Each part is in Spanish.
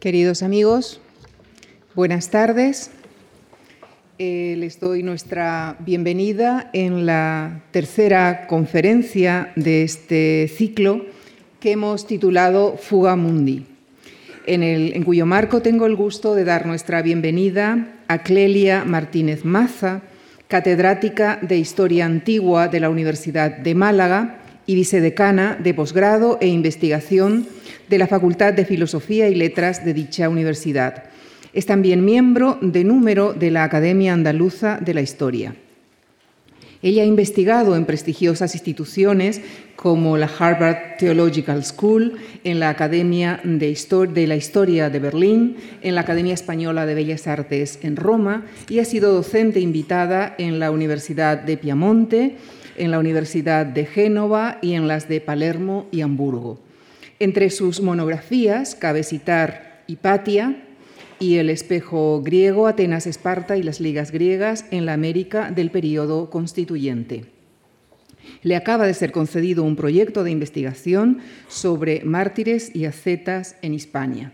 Queridos amigos, buenas tardes. Eh, les doy nuestra bienvenida en la tercera conferencia de este ciclo que hemos titulado Fuga Mundi, en, en cuyo marco tengo el gusto de dar nuestra bienvenida a Clelia Martínez Maza, catedrática de Historia Antigua de la Universidad de Málaga y vicedecana de posgrado e investigación de la Facultad de Filosofía y Letras de dicha universidad. Es también miembro de número de la Academia Andaluza de la Historia. Ella ha investigado en prestigiosas instituciones como la Harvard Theological School, en la Academia de, de, la Historia de Berlín, en la Academia Española de Bellas Artes en Roma y ha sido docente invitada en la Universidad de Piamonte, en la Universidad de Génova y en las de Palermo y Hamburgo. Entre sus monografías cabe citar Hipatia y El espejo griego, Atenas, Esparta y las ligas griegas en la América del período constituyente. Le acaba de ser concedido un proyecto de investigación sobre mártires y ascetas en Hispania.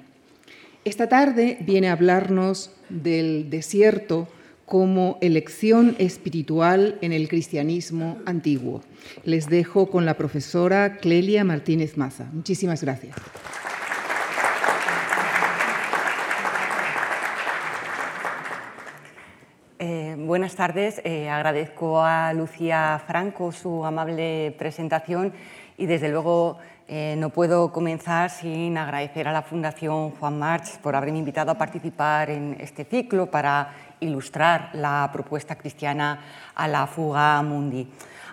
Esta tarde viene a hablarnos del desierto como elección espiritual en el cristianismo antiguo. Les dejo con la profesora Clelia Martínez Maza. Muchísimas gracias. Eh, buenas tardes. Eh, agradezco a Lucía Franco su amable presentación y desde luego eh, no puedo comenzar sin agradecer a la Fundación Juan March por haberme invitado a participar en este ciclo para ilustrar la propuesta cristiana a la fuga mundi.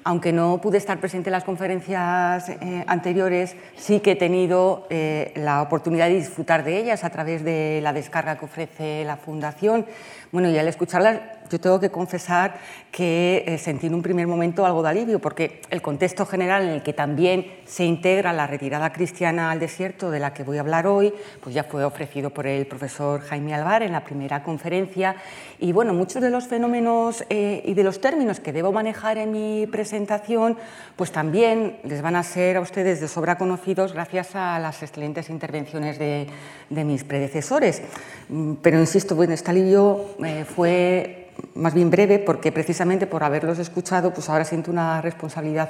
Aunque no pude estar presente en las conferencias eh, anteriores, sí que he tenido eh, la oportunidad de disfrutar de ellas a través de la descarga que ofrece la Fundación. Bueno, y al escucharlas yo tengo que confesar que eh, sentí en un primer momento algo de alivio, porque el contexto general en el que también se integra la retirada cristiana al desierto, de la que voy a hablar hoy, pues ya fue ofrecido por el profesor Jaime Alvar en la primera conferencia. Y bueno, muchos de los fenómenos eh, y de los términos que debo manejar en mi presentación, pues también les van a ser a ustedes de sobra conocidos gracias a las excelentes intervenciones de, de mis predecesores. Mm, pero insisto, bueno, este alivio eh, fue más bien breve porque precisamente por haberlos escuchado pues ahora siento una responsabilidad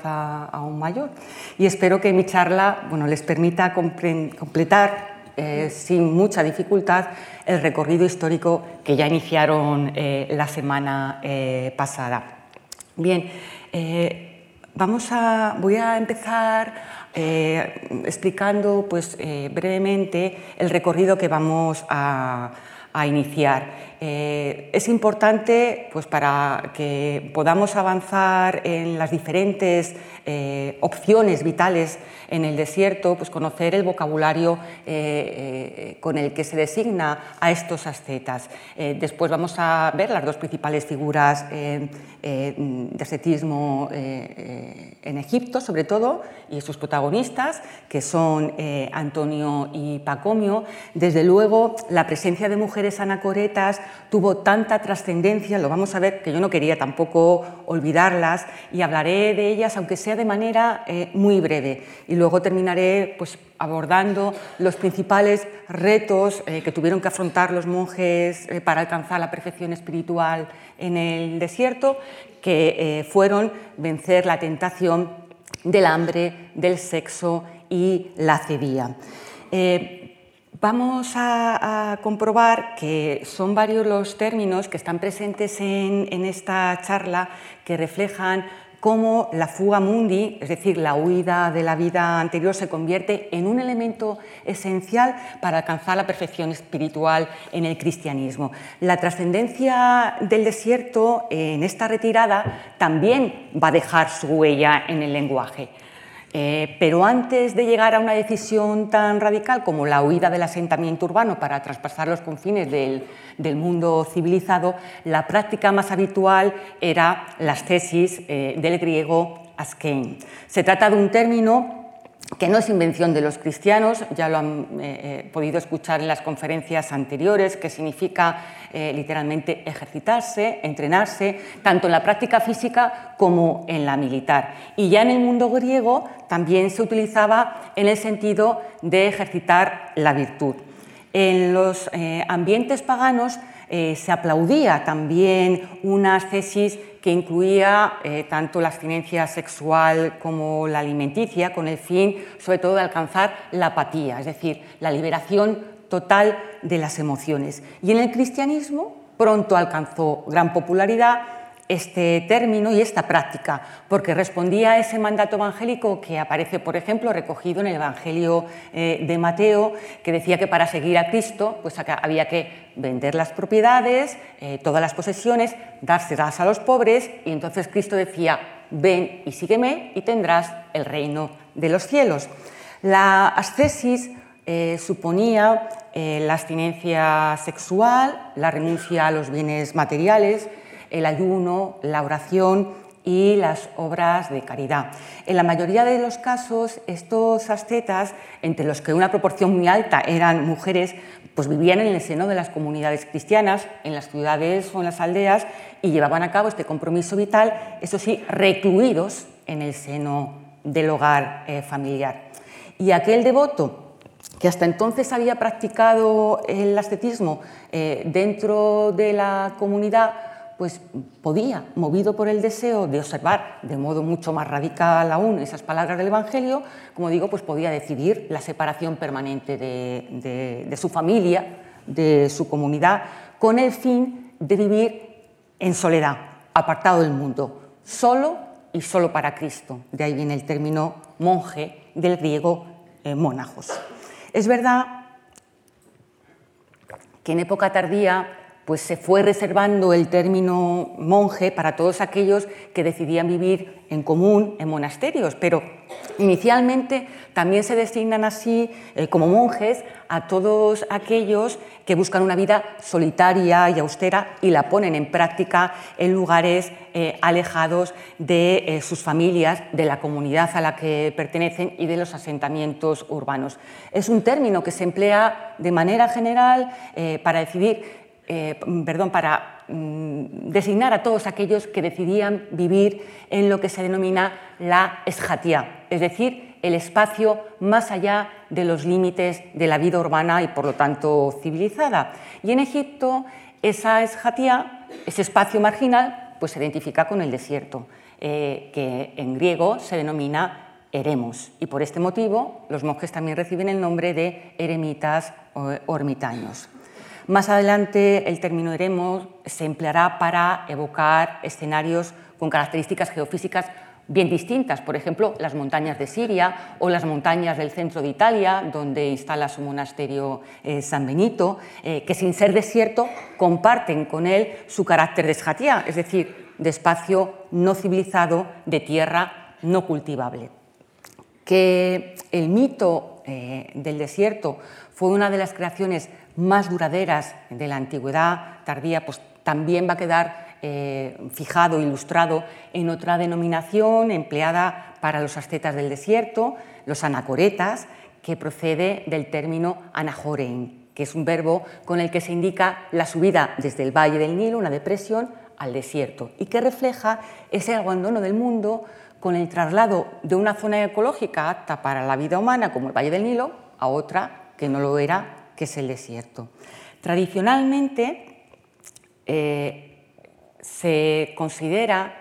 aún mayor y espero que mi charla bueno, les permita completar eh, sin mucha dificultad el recorrido histórico que ya iniciaron eh, la semana pasada. Bien, vamos a, voy a empezar explicando pues, brevemente el recorrido que vamos a iniciar. Eh, es importante pues, para que podamos avanzar en las diferentes eh, opciones vitales en el desierto, pues conocer el vocabulario eh, con el que se designa a estos ascetas. después vamos a ver las dos principales figuras de ascetismo en Egipto, sobre todo, y sus protagonistas, que son Antonio y Pacomio. Desde luego, la presencia de mujeres anacoretas tuvo tanta trascendencia, lo vamos a ver, que yo no quería tampoco olvidarlas y hablaré de ellas, aunque sea de manera eh, muy breve. Y luego terminaré pues, abordando los principales retos eh, que tuvieron que afrontar los monjes eh, para alcanzar la perfección espiritual en el desierto, que fueron vencer la tentación del hambre, del sexo y la cedía. Vamos a, comprobar que son varios los términos que están presentes en, esta charla que reflejan cómo la fuga mundi, es decir, la huida de la vida anterior, se convierte en un elemento esencial para alcanzar la perfección espiritual en el cristianismo. La trascendencia del desierto en esta retirada también va a dejar su huella en el lenguaje. Eh, pero antes de llegar a una decisión tan radical como la huida del asentamiento urbano para traspasar los confines del, mundo civilizado, la práctica más habitual era las tesis eh, del griego askein. Se trata de un término que no es invención de los cristianos, ya lo han eh, podido escuchar en las conferencias anteriores, que significa eh, literalmente ejercitarse, entrenarse, tanto en la práctica física como en la militar. Y ya en el mundo griego también se utilizaba en el sentido de ejercitar la virtud. En los eh, ambientes paganos eh, se aplaudía también una ascesis que incluía eh, tanto la abstinencia sexual como la alimenticia, con el fin, sobre todo, de alcanzar la apatía, es decir, la liberación total de las emociones. Y en el cristianismo pronto alcanzó gran popularidad este término y esta práctica, porque respondía a ese mandato evangélico que aparece, por ejemplo, recogido en el Evangelio eh, de Mateo, que decía que para seguir a Cristo pues había que vender las propiedades, eh, todas las posesiones, dárselas a los pobres, y entonces Cristo decía, ven y sígueme y tendrás el reino de los cielos. La ascesis eh, suponía la abstinencia sexual, la renuncia a los bienes materiales, el ayuno, la oración y las obras de caridad. En la mayoría de los casos, estos ascetas, entre los que una proporción muy alta eran mujeres, pues vivían en el seno de las comunidades cristianas, en las ciudades o en las aldeas, y llevaban a cabo este compromiso vital, eso sí, recluidos en el seno del hogar eh, familiar. Y aquel devoto que hasta entonces había practicado el ascetismo eh, dentro de la comunidad, pues podía, movido por el deseo de observar de modo mucho más radical aún esas palabras del Evangelio, como digo, pues podía decidir la separación permanente de, su familia, de su comunidad, con el fin de vivir en soledad, apartado del mundo, solo y solo para Cristo. De ahí viene el término monje del griego eh, monajos. Es verdad que en época tardía pues se fue reservando el término monje para todos aquellos que decidían vivir en común en monasterios, pero inicialmente también se designan así eh, como monjes a todos aquellos que buscan una vida solitaria y austera y la ponen en práctica en lugares eh, alejados de eh, sus familias, de la comunidad a la que pertenecen y de los asentamientos urbanos. Es un término que se emplea de manera general para decidir eh, perdón, para mm, designar a todos aquellos que decidían vivir en lo que se denomina la esjatía, es decir, el espacio más allá de los límites de la vida urbana y por lo tanto civilizada. Y en Egipto esa esjatía, ese espacio marginal, pues se identifica con el desierto, eh, que en griego se denomina eremos. Y por este motivo los monjes también reciben el nombre de eremitas o ermitaños. Más adelante el término eremos se empleará para evocar escenarios con características geofísicas bien distintas, por ejemplo, las montañas de Siria o las montañas del centro de Italia, donde instala su monasterio eh, San Benito, eh, que sin ser desierto comparten con él su carácter de es decir, de espacio no civilizado, de tierra no cultivable. Que el mito eh, del desierto fue una de las creaciones más duraderas de la antigüedad. Tardía, pues también va a quedar eh, fijado, ilustrado en otra denominación empleada para los ascetas del desierto, los anacoretas, que procede del término anajorein, que es un verbo con el que se indica la subida desde el valle del Nilo, una depresión, al desierto, y que refleja ese abandono del mundo con el traslado de una zona ecológica apta para la vida humana, como el Valle del Nilo, a otra que no lo era que es el desierto. Tradicionalmente eh, se considera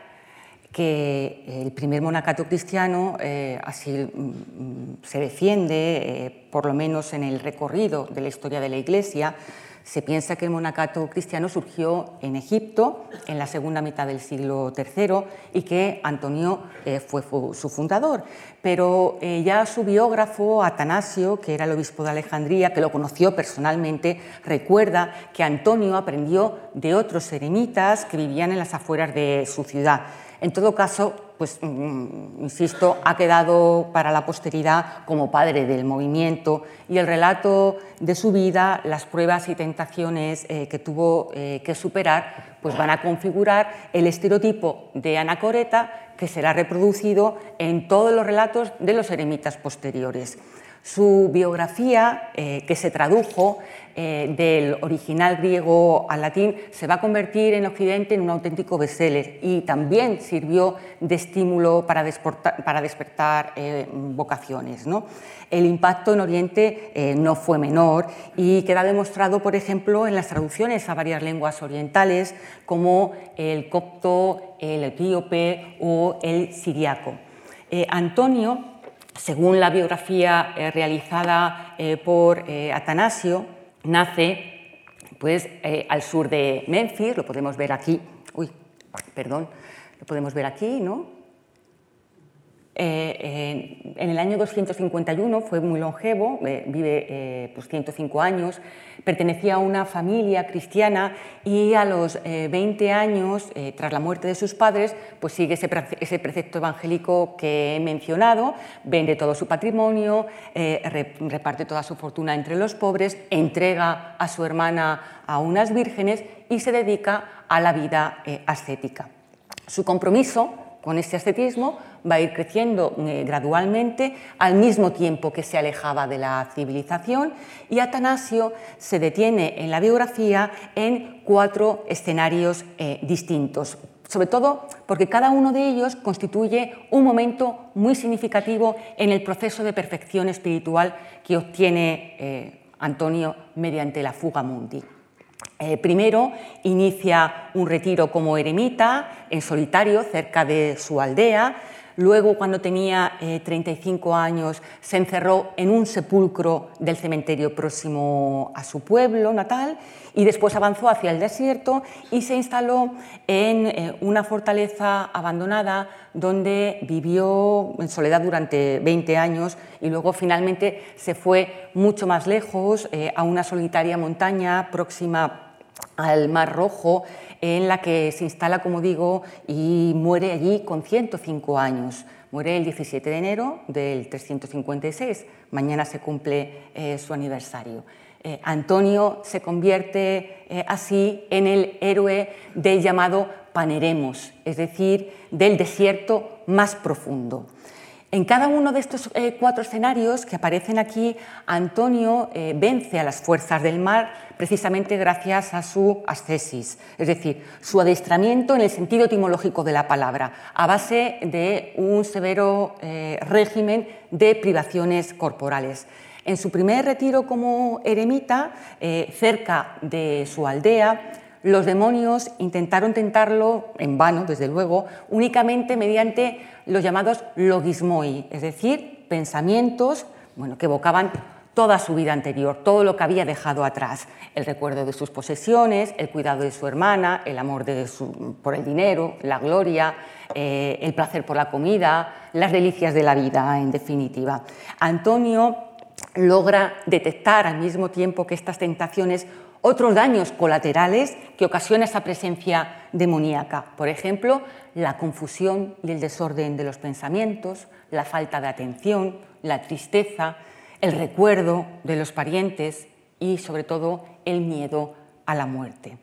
que el primer monacato cristiano, eh, así mm, se defiende, eh, por lo menos en el recorrido de la historia de la Iglesia, se piensa que el monacato cristiano surgió en Egipto en la segunda mitad del siglo III y que Antonio eh, fue su fundador. Pero eh, ya su biógrafo, Atanasio, que era el obispo de Alejandría, que lo conoció personalmente, recuerda que Antonio aprendió de otros eremitas que vivían en las afueras de su ciudad. En todo caso, pues mm, insisto, ha quedado para la posteridad como padre del movimiento y el relato de su vida, las pruebas y tentaciones eh, que tuvo eh, que superar, pues van a configurar el estereotipo de anacoreta que será reproducido en todos los relatos de los eremitas posteriores. Su biografía, eh, que se tradujo eh, del original griego al latín, se va a convertir en Occidente en un auténtico bestseller y también sirvió de estímulo para, despertar eh, vocaciones. El impacto en Oriente no fue menor y queda demostrado, por ejemplo, en las traducciones a varias lenguas orientales como el copto, el etíope o el siriaco. Antonio según la biografía eh, realizada eh, por eh, Atanasio, nace pues, al sur de Memphis, lo podemos ver aquí, uy, perdón, lo podemos ver aquí, ¿no? Eh, en el año 251 fue muy longevo, eh, vive 105 pues, años, pertenecía a una familia cristiana y a los 20 eh, años, tras la muerte de sus padres, pues sigue ese, precepto evangélico que he mencionado, vende todo su patrimonio, reparte toda su fortuna entre los pobres, entrega a su hermana a unas vírgenes y se dedica a la vida ascética. Su compromiso con este ascetismo va a ir creciendo eh, gradualmente al mismo tiempo que se alejaba de la civilización y Atanasio se detiene en la biografía en cuatro escenarios eh, distintos, sobre todo porque cada uno de ellos constituye un momento muy significativo en el proceso de perfección espiritual que obtiene eh, Antonio mediante la fuga mundi. Eh, primero inicia un retiro como eremita, en solitario, cerca de su aldea. Luego, cuando tenía 35 eh, años, se encerró en un sepulcro del cementerio próximo a su pueblo natal y después avanzó hacia el desierto y se instaló en eh, una fortaleza abandonada donde vivió en soledad durante 20 años y luego finalmente se fue mucho más lejos, a una solitaria montaña próxima al Mar Rojo, en la que se instala, como digo, y muere allí con 105 años. Muere el 17 de enero del 356. Mañana se cumple eh, su aniversario. Eh, Antonio se convierte eh, así en el héroe del llamado Paneremos, es decir, del desierto más profundo. En cada uno de estos eh, cuatro escenarios que aparecen aquí, Antonio eh, vence a las fuerzas del mar precisamente gracias a su ascesis, es decir, su adestramiento en el sentido etimológico de la palabra, a base de un severo eh, régimen de privaciones corporales. En su primer retiro como eremita, cerca de su aldea, los demonios intentaron tentarlo, en vano, desde luego, únicamente mediante los llamados logismoi, es decir, pensamientos bueno, que evocaban toda su vida anterior, todo lo que había dejado atrás, el recuerdo de sus posesiones, el cuidado de su hermana, el amor por el dinero, la gloria, eh, el placer por la comida, las delicias de la vida, en definitiva. Antonio logra detectar al mismo tiempo que estas tentaciones otros daños colaterales que ocasiona esa presencia demoníaca. Por ejemplo, la confusión y el desorden de los pensamientos, la falta de atención, la tristeza, el recuerdo de los parientes y, sobre todo, el miedo a la muerte.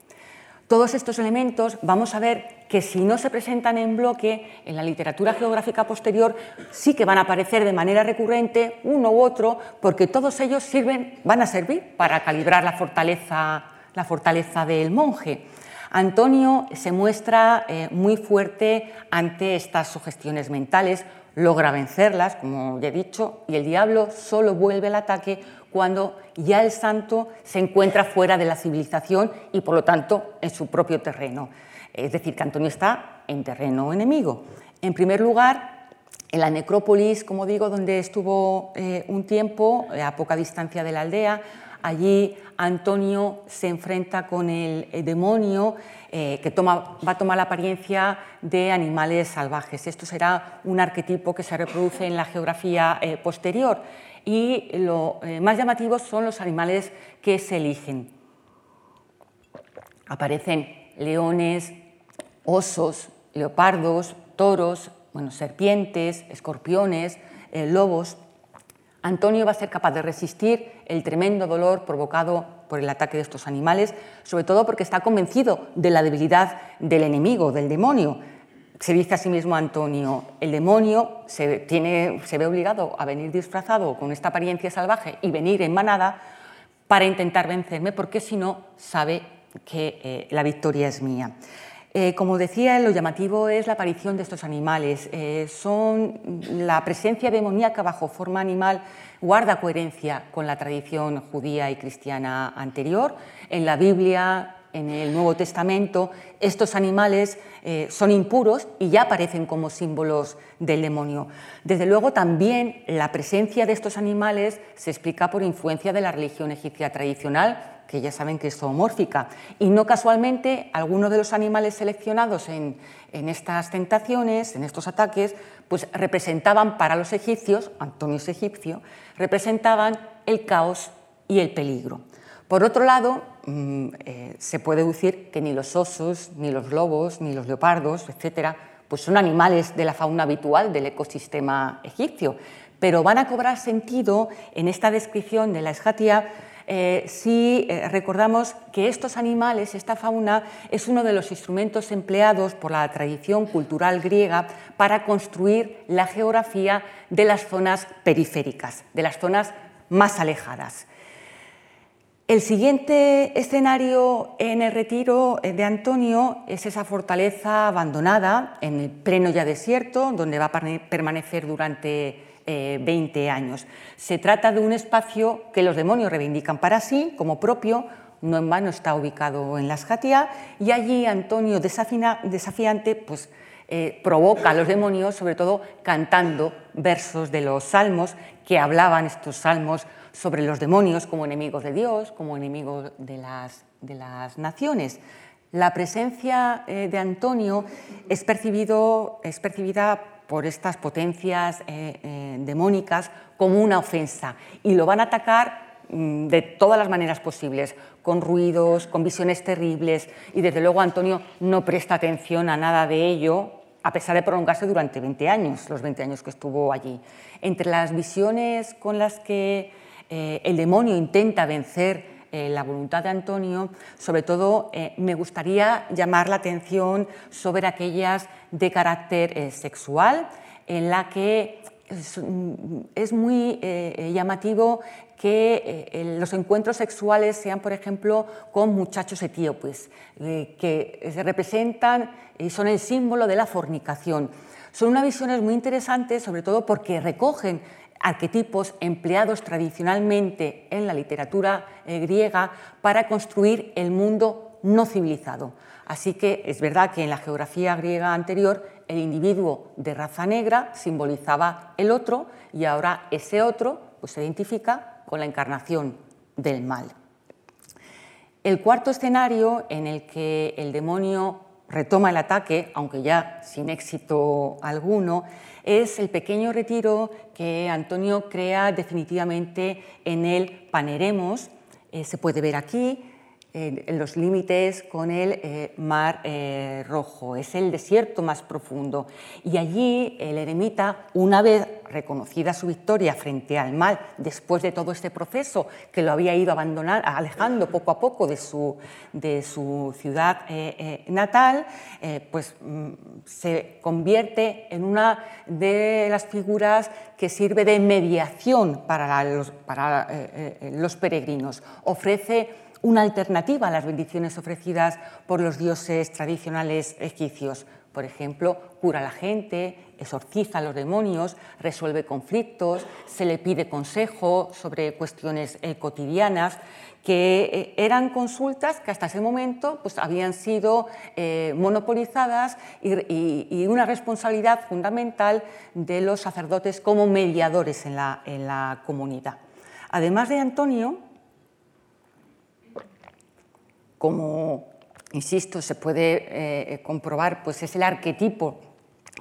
Todos estos elementos vamos a ver que si no se presentan en bloque en la literatura geográfica posterior, sí que van a aparecer de manera recurrente uno u otro, porque todos ellos sirven, van a servir para calibrar la fortaleza, la fortaleza del monje. Antonio se muestra eh, muy fuerte ante estas sugestiones mentales, logra vencerlas, como ya he dicho, y el diablo solo vuelve al ataque cuando ya el santo se encuentra fuera de la civilización y por lo tanto en su propio terreno. Es decir, que Antonio está en terreno enemigo. En primer lugar, en la necrópolis, como digo, donde estuvo eh, un tiempo, eh, a poca distancia de la aldea, allí Antonio se enfrenta con el, demonio eh, que toma, va a tomar la apariencia de animales salvajes. Esto será un arquetipo que se reproduce en la geografía posterior y lo más llamativo son los animales que se eligen. Aparecen leones, osos, leopardos, toros, bueno, serpientes, escorpiones, eh, lobos. Antonio va a ser capaz de resistir el tremendo dolor provocado por el ataque de estos animales, sobre todo porque está convencido de la debilidad del enemigo, del demonio. se dice a sí mismo Antonio, el demonio se, tiene, se ve obligado a venir disfrazado con esta apariencia salvaje y venir en manada para intentar vencerme, porque si no sabe que eh, la victoria es mía. Eh, como decía, lo llamativo es la aparición de estos animales. Eh, son la presencia demoníaca bajo forma animal guarda coherencia con la tradición judía y cristiana anterior. En la Biblia, en el Nuevo Testamento, estos animales eh, son impuros y ya aparecen como símbolos del demonio. Desde luego, también la presencia de estos animales se explica por influencia de la religión egipcia tradicional, que ya saben que es zoomórfica. Y no casualmente, algunos de los animales seleccionados en, estas tentaciones, en estos ataques, pues representaban para los egipcios, Antonio es egipcio, representaban el caos y el peligro. Por otro lado, mm, eh, se puede decir que ni los osos, ni los lobos, ni los leopardos, etcétera, pues son animales de la fauna habitual del ecosistema egipcio, pero van a cobrar sentido en esta descripción de la esjatia eh, si eh, recordamos que estos animales, esta fauna, es uno de los instrumentos empleados por la tradición cultural griega para construir la geografía de las zonas periféricas, de las zonas más alejadas. El siguiente escenario en el retiro de Antonio es esa fortaleza abandonada en el pleno ya desierto, donde va a permanecer durante 20 eh, años. Se trata de un espacio que los demonios reivindican para sí como propio, no en vano está ubicado en la Escatia, y allí Antonio desafiante pues, eh, provoca a los demonios, sobre todo cantando versos de los salmos que hablaban estos salmos sobre los demonios como enemigos de Dios, como enemigos de las, de las naciones. La presencia eh, de Antonio es, percibido, es percibida por estas potencias eh, eh, demónicas como una ofensa y lo van a atacar mm, de todas las maneras posibles, con ruidos, con visiones terribles y desde luego Antonio no presta atención a nada de ello a pesar de prolongarse durante 20 años, los 20 años que estuvo allí. Entre las visiones con las que eh, el demonio intenta vencer la voluntad de Antonio, sobre todo me gustaría llamar la atención sobre aquellas de carácter eh, sexual, en la que es, muy eh, llamativo que eh, los encuentros sexuales sean, por ejemplo, con muchachos etíopes, que se representan y son el símbolo de la fornicación. Son unas visiones muy interesantes, sobre todo porque recogen arquetipos empleados tradicionalmente en la literatura griega para construir el mundo no civilizado. Así que es verdad que en la geografía griega anterior el individuo de raza negra simbolizaba el otro y ahora ese otro pues, se identifica con la encarnación del mal. El cuarto escenario en el que el demonio retoma el ataque, aunque ya sin éxito alguno, es el pequeño retiro que Antonio crea definitivamente en el Paneremos. Eh, se puede ver aquí, en los límites con el eh, Mar eh, Rojo. Es el desierto más profundo. Y allí el eremita, una vez reconocida su victoria frente al mal, después de todo este proceso que lo había ido abandonar, alejando poco a poco de su, de su ciudad eh, natal, pues mm, se convierte en una de las figuras que sirve de mediación para los, para, los peregrinos. Ofrece una alternativa a las bendiciones ofrecidas por los dioses tradicionales egipcios. Por ejemplo, cura a la gente, exorciza a los demonios, resuelve conflictos, se le pide consejo sobre cuestiones eh, cotidianas, que eh, eran consultas que hasta ese momento pues, habían sido eh, monopolizadas y, una responsabilidad fundamental de los sacerdotes como mediadores en la, en la comunidad. Además de Antonio, como, insisto, se puede eh, comprobar, pues es el arquetipo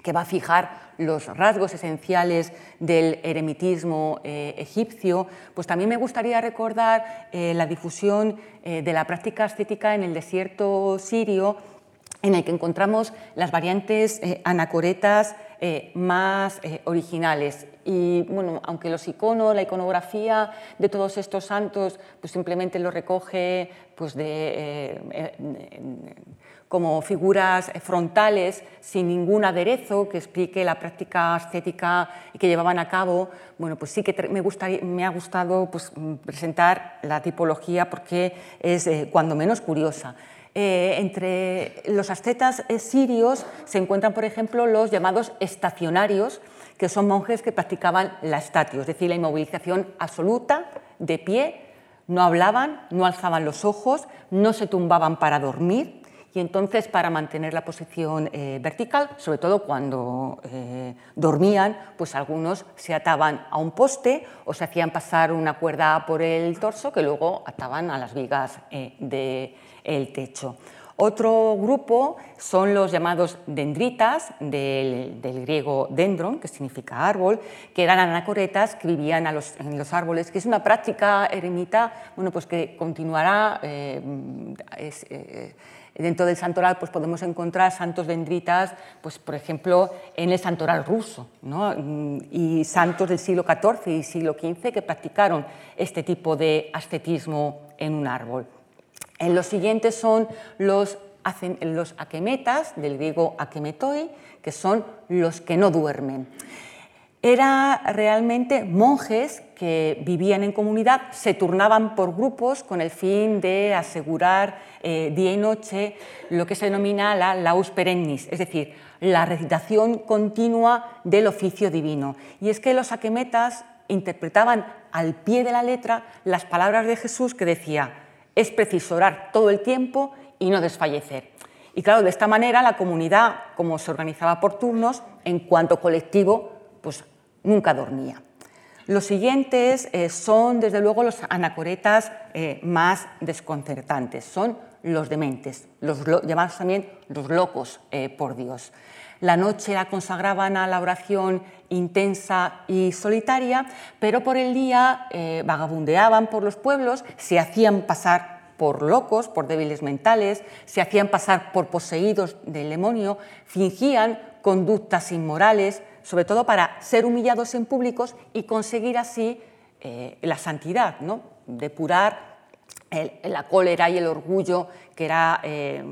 que va a fijar los rasgos esenciales del eremitismo eh, egipcio, pues también me gustaría recordar eh, la difusión de la práctica ascética en el desierto sirio, en el que encontramos las variantes anacoretas más originales. Y bueno, aunque los iconos, la iconografía de todos estos santos, pues simplemente lo recoge pues de, como figuras frontales sin ningún aderezo que explique la práctica estética que llevaban a cabo, bueno, pues sí que me, me ha gustado pues, presentar la tipología porque es eh, cuando menos curiosa. Eh, entre los ascetas eh, sirios se encuentran, por ejemplo, los llamados estacionarios, que son monjes que practicaban la estatio, es decir, la inmovilización absoluta, de pie, no hablaban, no alzaban los ojos, no se tumbaban para dormir, y entonces para mantener la posición eh, vertical, sobre todo cuando dormían, pues algunos se ataban a un poste o se hacían pasar una cuerda por el torso que luego ataban a las vigas eh, del techo. Otro grupo son los llamados dendritas, del, griego dendron, que significa árbol, que eran anacoretas que vivían en los árboles, que es una práctica eremita bueno, pues que continuará. Dentro del santoral pues podemos encontrar santos dendritas, pues, por ejemplo, en el santoral ruso, y santos del siglo XIV y siglo XV que practicaron este tipo de ascetismo en un árbol. En los siguientes son los, los aquemetas, del griego akemetoi, que son los que no duermen. Era realmente monjes que vivían en comunidad, se turnaban por grupos con el fin de asegurar eh, día y noche lo que se denomina la laus perennis, es decir, la recitación continua del oficio divino. Y es que los aquemetas interpretaban al pie de la letra las palabras de Jesús que decía, es preciso orar todo el tiempo y no desfallecer. Y claro, de esta manera la comunidad, como se organizaba por turnos, en cuanto colectivo, pues nunca dormía. Los siguientes eh, son, desde luego, los anacoretas eh, más desconcertantes. Son los dementes, los llamados también los locos eh, por Dios. La noche la consagraban a la oración intensa y solitaria, pero por el día vagabundeaban por los pueblos, se hacían pasar por locos, por débiles mentales, se hacían pasar por poseídos del demonio, fingían conductas inmorales, sobre todo para ser humillados en públicos y conseguir así eh, la santidad, ¿no? depurar la cólera y el orgullo que era eh,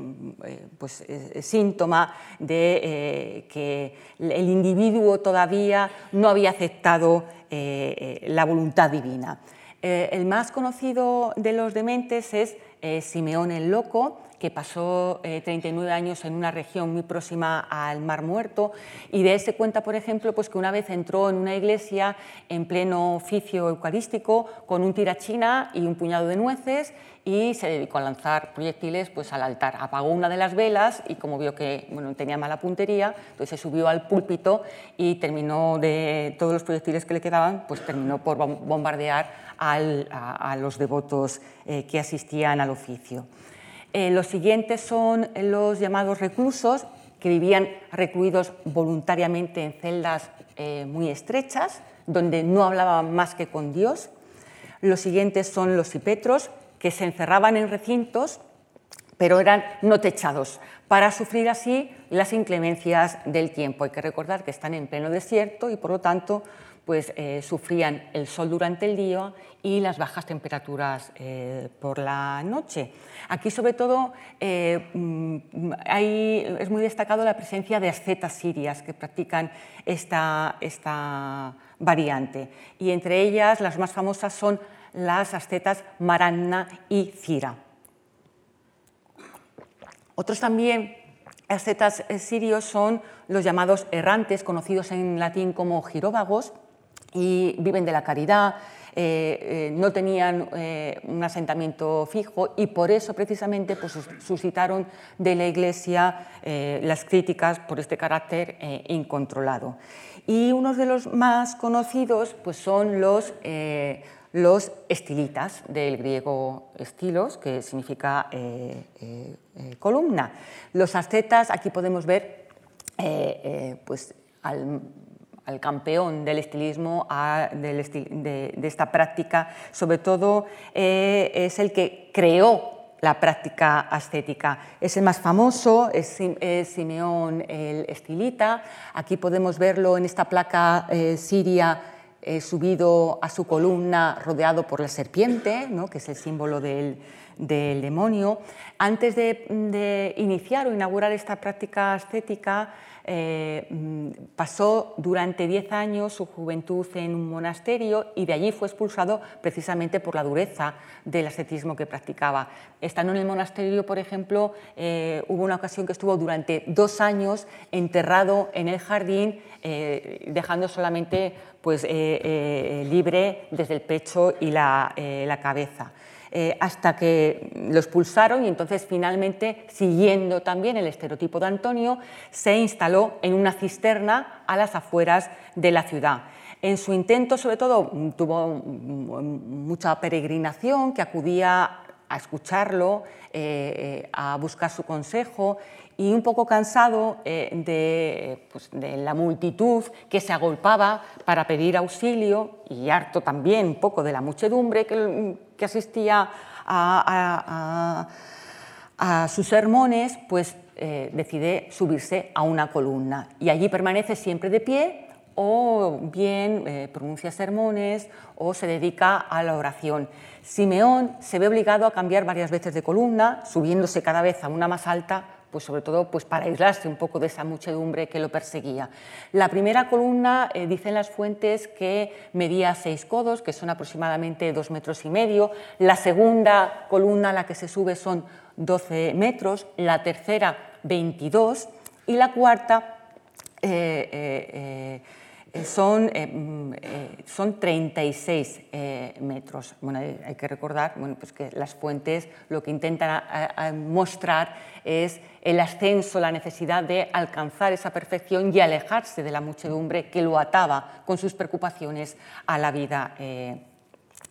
eh, pues, síntoma de que el individuo todavía no había aceptado la voluntad divina. el más conocido de los dementes es Simeón el Loco, que pasó 39 eh, años en una región muy próxima al Mar Muerto y de él se cuenta, por ejemplo, pues que una vez entró en una iglesia en pleno oficio eucarístico con un tirachina y un puñado de nueces y se dedicó a lanzar proyectiles pues, al altar. Apagó una de las velas y como vio que bueno, tenía mala puntería, entonces se subió al púlpito y terminó de todos los proyectiles que le quedaban, pues terminó por bombardear a, los devotos eh, que asistían al oficio. Eh, los siguientes son los llamados reclusos, que vivían recluidos voluntariamente en celdas eh, muy estrechas, donde no hablaban más que con Dios. Los siguientes son los hipetros, que se encerraban en recintos, pero eran no techados, para sufrir así las inclemencias del tiempo. Hay que recordar que están en pleno desierto y, por lo tanto, pues, eh, sufrían el sol durante el día y las bajas temperaturas eh, por la noche. Aquí, sobre todo, eh, mm, es muy destacado la presencia de ascetas sirias que practican esta, esta variante. Y entre ellas, las más famosas son las ascetas Maranna y Cira. Otros también ascetas sirios son los llamados errantes, conocidos en latín como giróvagos, y viven de la caridad, eh, eh, no tenían eh, un asentamiento fijo y por eso precisamente pues, suscitaron de la Iglesia las críticas por este carácter incontrolado. Y unos de los más conocidos pues, son los, los estilitas, del griego estilos, que significa columna. Los ascetas, aquí podemos ver pues, al al campeón del estilismo, de, esta práctica, sobre todo eh, es el que creó la práctica ascética. Es el más famoso, es, Simeón el estilita. Aquí podemos verlo en esta placa eh, siria eh, subido a su columna rodeado por la serpiente, ¿no? que es el símbolo del, demonio. Antes de, iniciar o inaugurar esta práctica ascética, eh, pasó durante 10 años su juventud en un monasterio y de allí fue expulsado precisamente por la dureza del ascetismo que practicaba. Estando en el monasterio, por ejemplo, eh, hubo una ocasión que estuvo durante dos años enterrado en el jardín, eh, dejando solamente pues, libre desde el pecho y la cabeza. Eh, hasta que lo expulsaron y entonces finalmente, siguiendo también el estereotipo de Antonio, se instaló en una cisterna a las afueras de la ciudad. En su intento, sobre todo, tuvo mucha peregrinación que acudía a escucharlo, eh, eh, a buscar su consejo y un poco cansado pues, de, la multitud que se agolpaba para pedir auxilio y harto también un poco de la muchedumbre que, que asistía a, sus sermones, pues eh, decide subirse a una columna y allí permanece siempre de pie o bien eh, pronuncia sermones o se dedica a la oración. Simeón se ve obligado a cambiar varias veces de columna, subiéndose cada vez a una más alta pues sobre todo pues para aislarse un poco de esa muchedumbre que lo perseguía. La primera columna, eh, dicen las fuentes, que medía seis codos, que son aproximadamente dos metros y medio. La segunda columna a la que se sube son 12 metros, la tercera 22 y la cuarta eh, eh, son, eh, mm, eh, son 36 metros. Bueno, hay que recordar bueno, pues que las fuentes lo que intentan mostrar es el ascenso, la necesidad de alcanzar esa perfección y alejarse de la muchedumbre que lo ataba con sus preocupaciones a la vida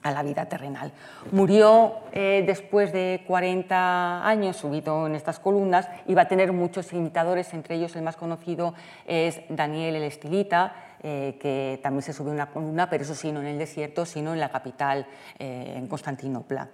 a la vida terrenal. Murió después de 40 años subido en estas columnas y va a tener muchos imitadores, entre ellos el más conocido es Daniel el Estilita, eh, que también se subió una columna, pero eso sí, no en el desierto, sino en la capital, eh, en Constantinopla.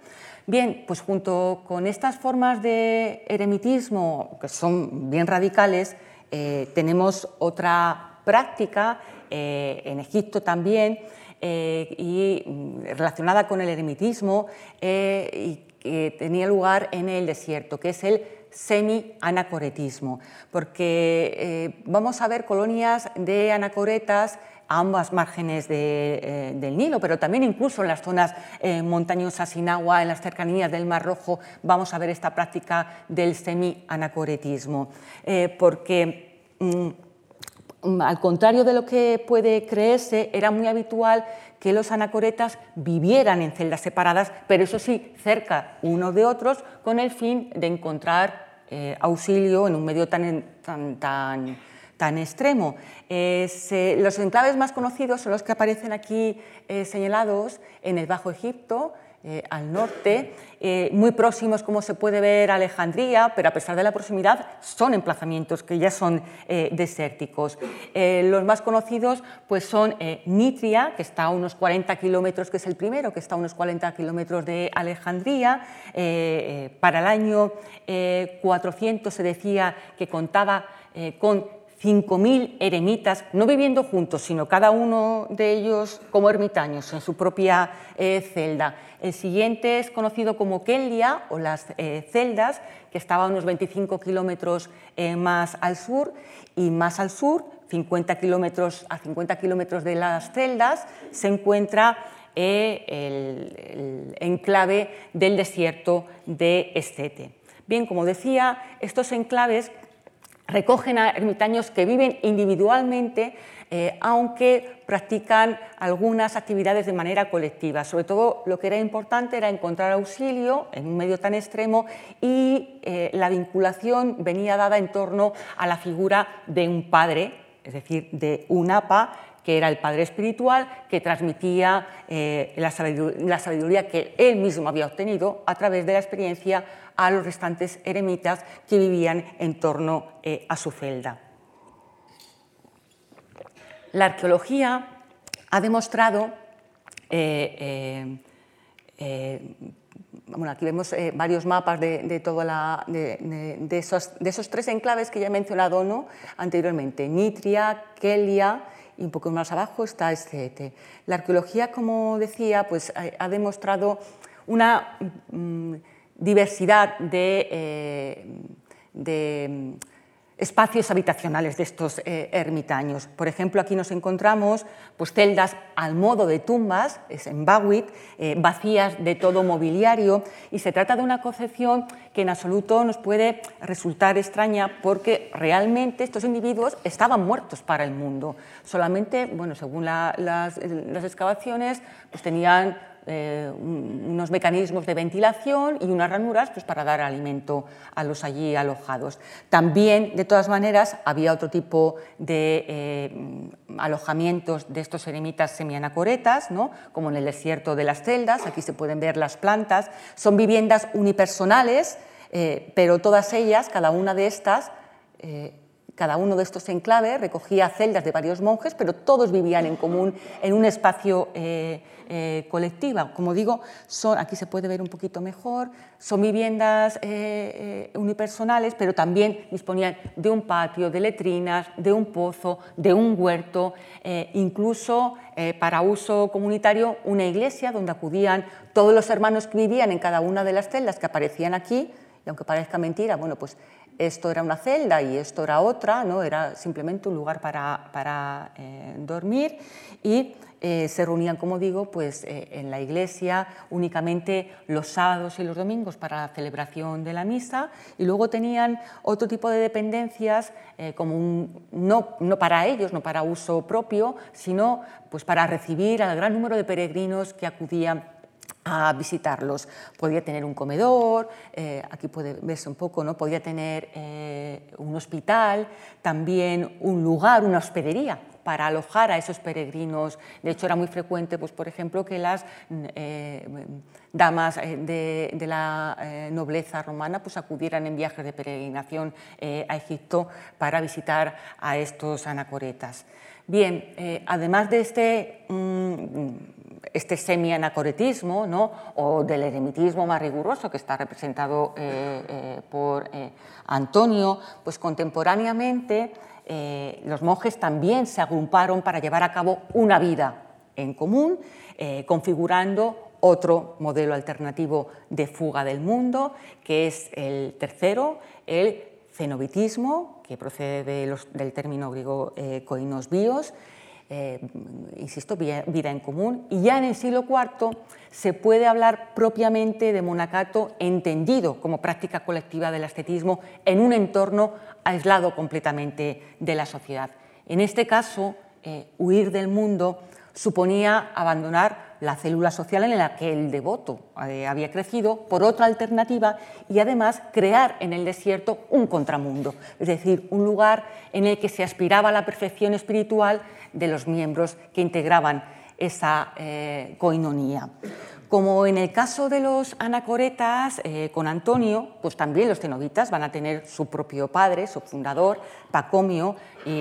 Bien, pues junto con estas formas de eremitismo, que son bien radicales, eh, tenemos otra práctica en Egipto también, y mm, relacionada con el eremitismo, y que tenía lugar en el desierto, que es el semi-anacoretismo, porque eh, vamos a ver colonias de anacoretas a ambas márgenes eh, del Nilo, pero también incluso en las zonas eh, montañosas sin agua, en las cercanías del Mar Rojo, vamos a ver esta práctica del semi-anacoretismo, porque mm, al contrario de lo que puede creerse, era muy habitual que los anacoretas vivieran en celdas separadas, pero eso sí, cerca unos de otros, con el fin de encontrar eh, auxilio en un medio tan, tan, tan, tan extremo. Eh, los enclaves más conocidos son los que aparecen aquí eh, señalados en el Bajo Egipto, eh, al norte, eh, muy próximos, como se puede ver, a Alejandría, pero a pesar de la proximidad, son emplazamientos que ya son eh, desérticos. los más conocidos pues, son Nitria, que está a unos 40 kilómetros, que es el primero, que está a unos 40 kilómetros de Alejandría. para el año 400 se decía que contaba con 5.000 eremitas, no viviendo juntos, sino cada uno de ellos como ermitaños en su propia eh, celda. El siguiente es conocido como Kellia o las eh, celdas, que estaba a unos 25 kilómetros eh, más al sur, y más al sur, 50 kilómetros, a 50 kilómetros de las celdas, se encuentra el, el enclave del desierto de Estete. Bien, como decía, estos enclaves recogen a ermitaños que viven individualmente, eh, aunque practican algunas actividades de manera colectiva. Sobre todo lo que era importante era encontrar auxilio en un medio tan extremo y eh, la vinculación venía dada en torno a la figura de un padre, es decir, de un APA, que era el padre espiritual, que transmitía eh, la, sabiduría, que él mismo había obtenido a través de la experiencia a los restantes eremitas que vivían en torno eh, a su celda. La arqueología ha demostrado eh, bueno, aquí vemos varios mapas de, toda de, esos, de, esos, tres enclaves que ya he mencionado ¿no? anteriormente, Nitria, Kelia y un poco más abajo está Escete. La arqueología, como decía, pues, ha, demostrado una mm, diversidad de, eh, de espacios habitacionales de estos eh, ermitaños. Por ejemplo, aquí nos encontramos pues, celdas al modo de tumbas, es en Bawit, eh, vacías de todo mobiliario, y se trata de una concepción que en absoluto nos puede resultar extraña porque realmente estos individuos estaban muertos para el mundo. Solamente, bueno, según las, las, excavaciones, pues tenían eh, unos mecanismos de ventilación y unas ranuras pues, para dar alimento a los allí alojados. También, de todas maneras, había otro tipo de eh, alojamientos de estos eremitas semianacoretas, ¿no? como en el desierto de las celdas, aquí se pueden ver las plantas, son viviendas unipersonales, eh, pero todas ellas, cada una de estas, cada uno de estos enclaves recogía celdas de varios monjes, pero todos vivían en común en un espacio eh, eh, colectivo. Como digo, son, aquí se puede ver un poquito mejor, son viviendas eh, unipersonales, pero también disponían de un patio, de letrinas, de un pozo, de un huerto, incluso para uso comunitario una iglesia donde acudían todos los hermanos que vivían en cada una de las celdas que aparecían aquí, y aunque parezca mentira, bueno, pues esto era una celda y esto era otra, ¿no? era simplemente un lugar para, eh, dormir y eh, se reunían, como digo, pues, eh, en la iglesia únicamente los sábados y los domingos para la celebración de la misa y luego tenían otro tipo de dependencias como no, no, para ellos, no para uso propio, sino pues, para recibir al gran número de peregrinos que acudían a visitarlos. Podía tener un comedor, eh, aquí puede verse un poco, ¿no? podía tener eh, un hospital, también un lugar, una hospedería para alojar a esos peregrinos. De hecho, era muy frecuente, pues, por ejemplo, que las eh, damas de, la nobleza romana pues, acudieran en viajes de peregrinación a Egipto para visitar a estos anacoretas. Bien, además de este mm, este semi-anacoretismo o del eremitismo más riguroso que está representado eh, eh, por eh, Antonio, pues contemporáneamente los monjes también se agruparon para llevar a cabo una vida en común, configurando otro modelo alternativo de fuga del mundo, que es el tercero, el cenobitismo, que procede del término griego koinos bios, eh, insisto, vida en común, y ya en el siglo IV se puede hablar propiamente de monacato entendido como práctica colectiva del ascetismo en un entorno aislado completamente de la sociedad. En este caso, eh, huir del mundo suponía abandonar la célula social en la que el devoto eh, había crecido por otra alternativa y además crear en el desierto un contramundo, es decir, un lugar en el que se aspiraba a la perfección espiritual de los miembros que integraban esa eh, coinonía. Como en el caso de los anacoretas eh, con Antonio, pues también los cenobitas van a tener su propio padre, su fundador, Pacomio,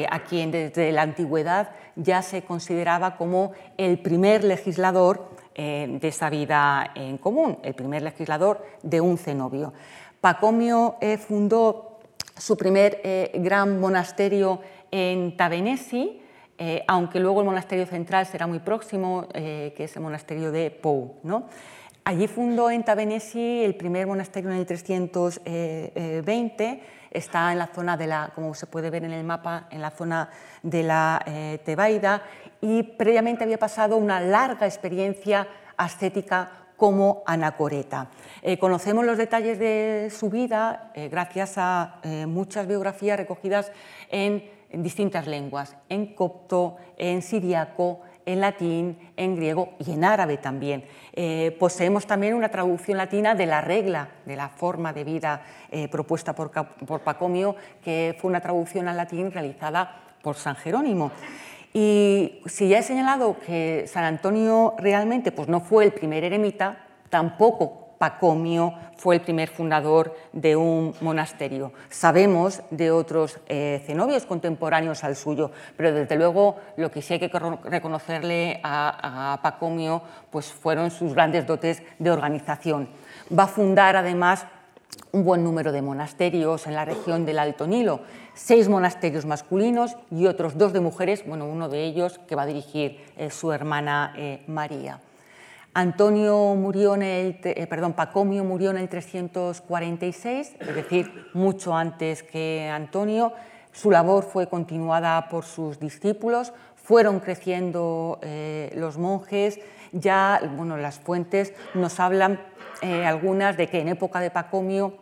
a quien desde la antigüedad ya se consideraba como el primer legislador eh, de esa vida en común, el primer legislador de un cenobio. Pacomio eh, fundó su primer gran monasterio en Tabenesi, eh, aunque luego el monasterio central será muy próximo, eh, que es el monasterio de Pou. ¿no? Allí fundó en Tabenesi el primer monasterio en el 320, está en la zona de la, como se puede ver en el mapa, en la zona de la eh, Tebaida, y previamente había pasado una larga experiencia ascética como anacoreta. conocemos los detalles de su vida gracias a muchas biografías recogidas en en distintas lenguas, en copto, en siriaco, en latín, en griego y en árabe también. Eh, poseemos también una traducción latina de la regla, de la forma de vida eh, propuesta por, por, Pacomio, que fue una traducción al latín realizada por San Jerónimo. Y si ya he señalado que San Antonio realmente pues, no fue el primer eremita, tampoco Pacomio fue el primer fundador de un monasterio. Sabemos de otros eh, cenobios contemporáneos al suyo, pero desde luego lo que sí hay que reconocerle a, Pacomio pues fueron sus grandes dotes de organización. Va a fundar además un buen número de monasterios en la región del Alto Nilo, seis monasterios masculinos y otros dos de mujeres, bueno, uno de ellos que va a dirigir eh, su hermana eh, María. Antonio murió en el, eh, perdón, Pacomio murió en el 346, es decir, mucho antes que Antonio. Su labor fue continuada por sus discípulos, fueron creciendo eh, los monjes, ya bueno, las fuentes nos hablan eh, algunas de que en época de Pacomio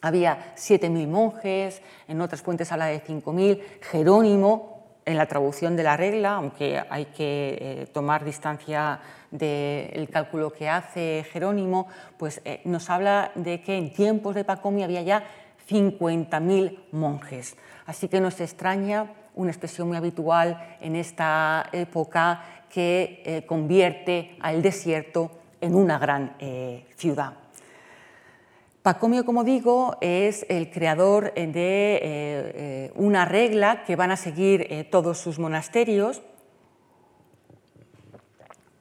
había 7.000 monjes, en otras fuentes habla de 5.000, Jerónimo, en la traducción de la regla, aunque hay que tomar distancia del cálculo que hace Jerónimo, pues eh, nos habla de que en tiempos de Pacomio había ya 50.000 monjes. Así que nos extraña una expresión muy habitual en esta época que eh, convierte al desierto en una gran eh, ciudad. Pacomio, como digo, es el creador de una regla que van a seguir todos sus monasterios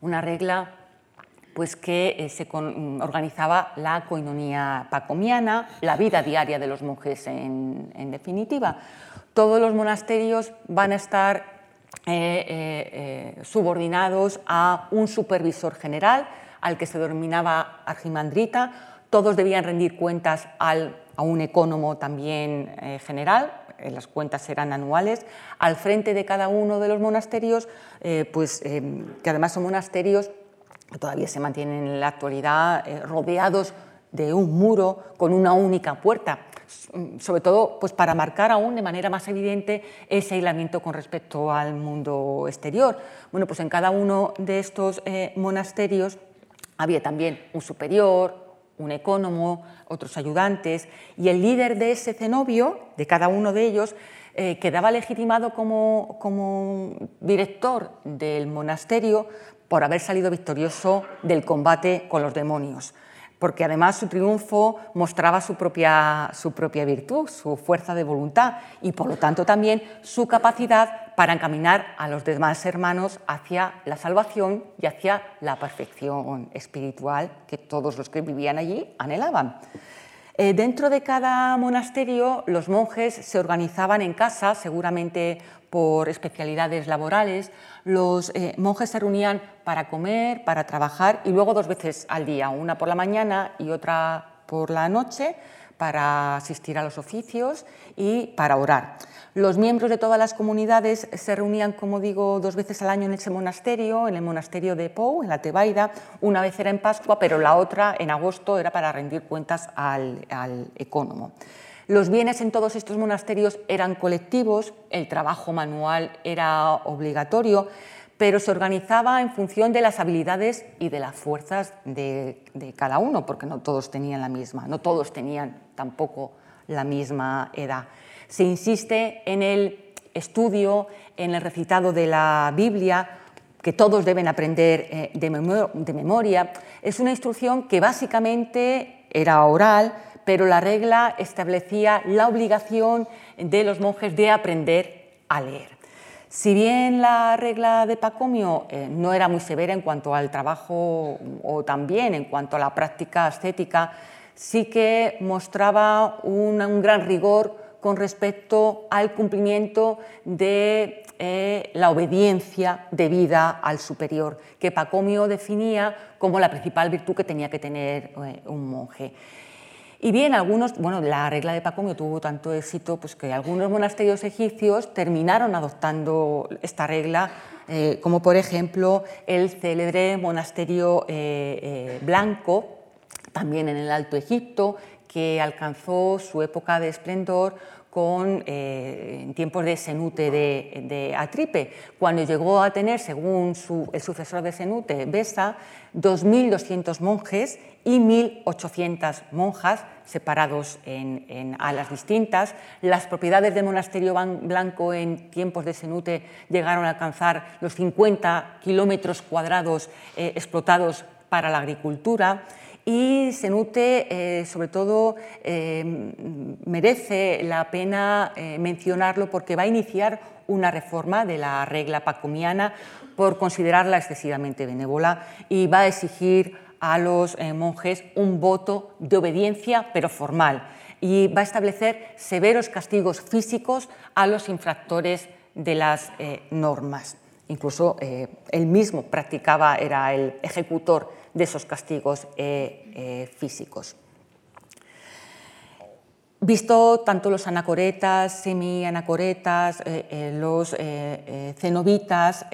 una regla pues que eh, se organizaba la coinonía pacomiana, la vida diaria de los monjes en, definitiva. Todos los monasterios van a estar eh, eh, subordinados a un supervisor general, al que se denominaba argimandrita. Todos debían rendir cuentas a un ecónomo también general, las cuentas eran anuales, al frente de cada uno de los monasterios, eh, pues, eh, que además son monasterios que todavía se mantienen en la actualidad rodeados de un muro con una única puerta, sobre todo pues, para marcar aún de manera más evidente ese aislamiento con respecto al mundo exterior. Bueno, pues en cada uno de estos monasterios había también un superior, un ecónomo, otros ayudantes, y el líder de ese cenobio, de cada uno de ellos, eh, quedaba legitimado como, como director del monasterio por haber salido victorioso del combate con los demonios porque además su triunfo mostraba su propia, su propia virtud, su fuerza de voluntad y por lo tanto también su capacidad para encaminar a los demás hermanos hacia la salvación y hacia la perfección espiritual que todos los que vivían allí anhelaban. Eh, dentro de cada monasterio los monjes se organizaban en casa, seguramente por especialidades laborales. Los eh, monjes se reunían para comer, para trabajar y luego dos veces al día, una por la mañana y otra por la noche, para asistir a los oficios y para orar. Los miembros de todas las comunidades se reunían, como digo, dos veces al año en ese monasterio, en el monasterio de Pou, en la Tebaida. Una vez era en Pascua, pero la otra en agosto era para rendir cuentas al, al ecónomo. Los bienes en todos estos monasterios eran colectivos, el trabajo manual era obligatorio, pero se organizaba en función de las habilidades y de las fuerzas de, cada uno, porque no todos tenían la misma, no todos tenían tampoco la misma edad. Se insiste en el estudio, en el recitado de la Biblia, que todos deben aprender eh, de memoria. Es una instrucción que básicamente era oral, pero la regla establecía la obligación de los monjes de aprender a leer. Si bien la regla de Pacomio eh, no era muy severa en cuanto al trabajo o también en cuanto a la práctica ascética, sí que mostraba un, gran rigor con respecto al cumplimiento de eh, la obediencia debida al superior, que Pacomio definía como la principal virtud que tenía que tener eh, un monje. Y bien, algunos, bueno, la regla de Pacomio tuvo tanto éxito pues, que algunos monasterios egipcios terminaron adoptando esta regla, eh, como por ejemplo el célebre monasterio blanco, también en el Alto Egipto, que alcanzó su época de esplendor con, en tiempos de Senute de, Atripe, cuando llegó a tener, según el sucesor de Senute, Besa, 2.200 monjes y 1.800 monjas separados en, alas distintas. Las propiedades del monasterio blanco en tiempos de Senute llegaron a alcanzar los 50 kilómetros cuadrados eh, explotados para la agricultura y Senute, eh, sobre todo, eh, merece la pena eh, mencionarlo porque va a iniciar una reforma de la regla pacumiana por considerarla excesivamente benévola y va a exigir a los monjes un voto de obediencia, pero formal, y va a establecer severos castigos físicos a los infractores de las normas. Incluso él mismo practicaba, era el ejecutor de esos castigos eh, eh, físicos. Visto tanto los anacoretas, semi-anacoretas, eh, los cenobitas,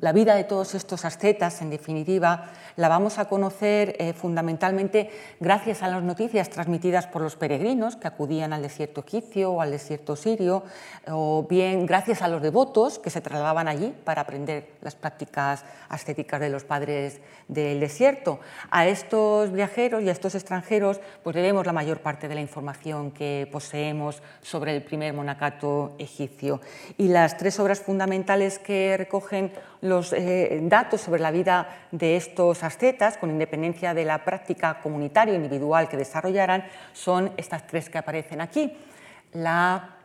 la vida de todos estos ascetas, en definitiva, la vamos a conocer eh, fundamentalmente gracias a las noticias transmitidas por los peregrinos que acudían al desierto egipcio o al desierto sirio, o bien gracias a los devotos que se trasladaban allí para aprender las prácticas ascéticas de los padres del desierto. A estos viajeros y a estos extranjeros pues debemos la mayor parte de la información que poseemos sobre el primer monacato egipcio. Y las tres obras fundamentales que recogen los eh, datos sobre la vida de estos ascetas, con independencia de la práctica comunitaria individual que desarrollaran, son estas tres que aparecen aquí. La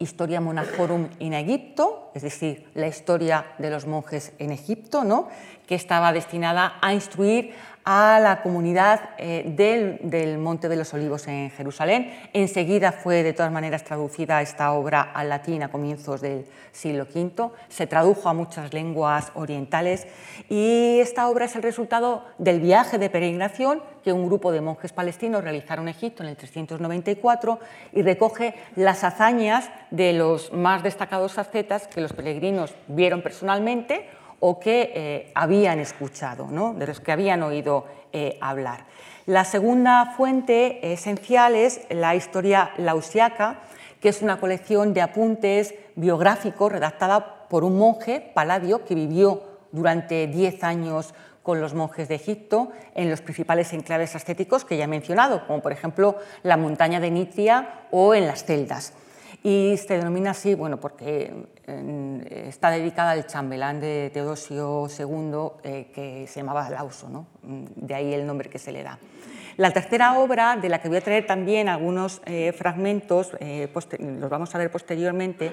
Historia Monachorum in Egipto, es decir, la historia de los monjes en Egipto, ¿no? que estaba destinada a instruir a la comunidad eh, del, Monte de los Olivos en Jerusalén. Enseguida fue de todas maneras traducida esta obra al latín a comienzos del siglo V, se tradujo a muchas lenguas orientales y esta obra es el resultado del viaje de peregrinación que un grupo de monjes palestinos realizaron en Egipto en el 394 y recoge las hazañas de los más destacados ascetas que los peregrinos vieron personalmente o que eh, habían escuchado, de los que habían oído eh, hablar. La segunda fuente esencial es la historia lausiaca, que es una colección de apuntes biográficos redactada por un monje, Paladio, que vivió durante diez años con los monjes de Egipto en los principales enclaves ascéticos que ya he mencionado, como por ejemplo la montaña de Nitria o en las celdas y se denomina así bueno, porque está dedicada al chambelán de Teodosio II eh, que se llamaba Lauso, ¿no? de ahí el nombre que se le da. La tercera obra, de la que voy a traer también algunos eh, fragmentos, eh, los vamos a ver posteriormente,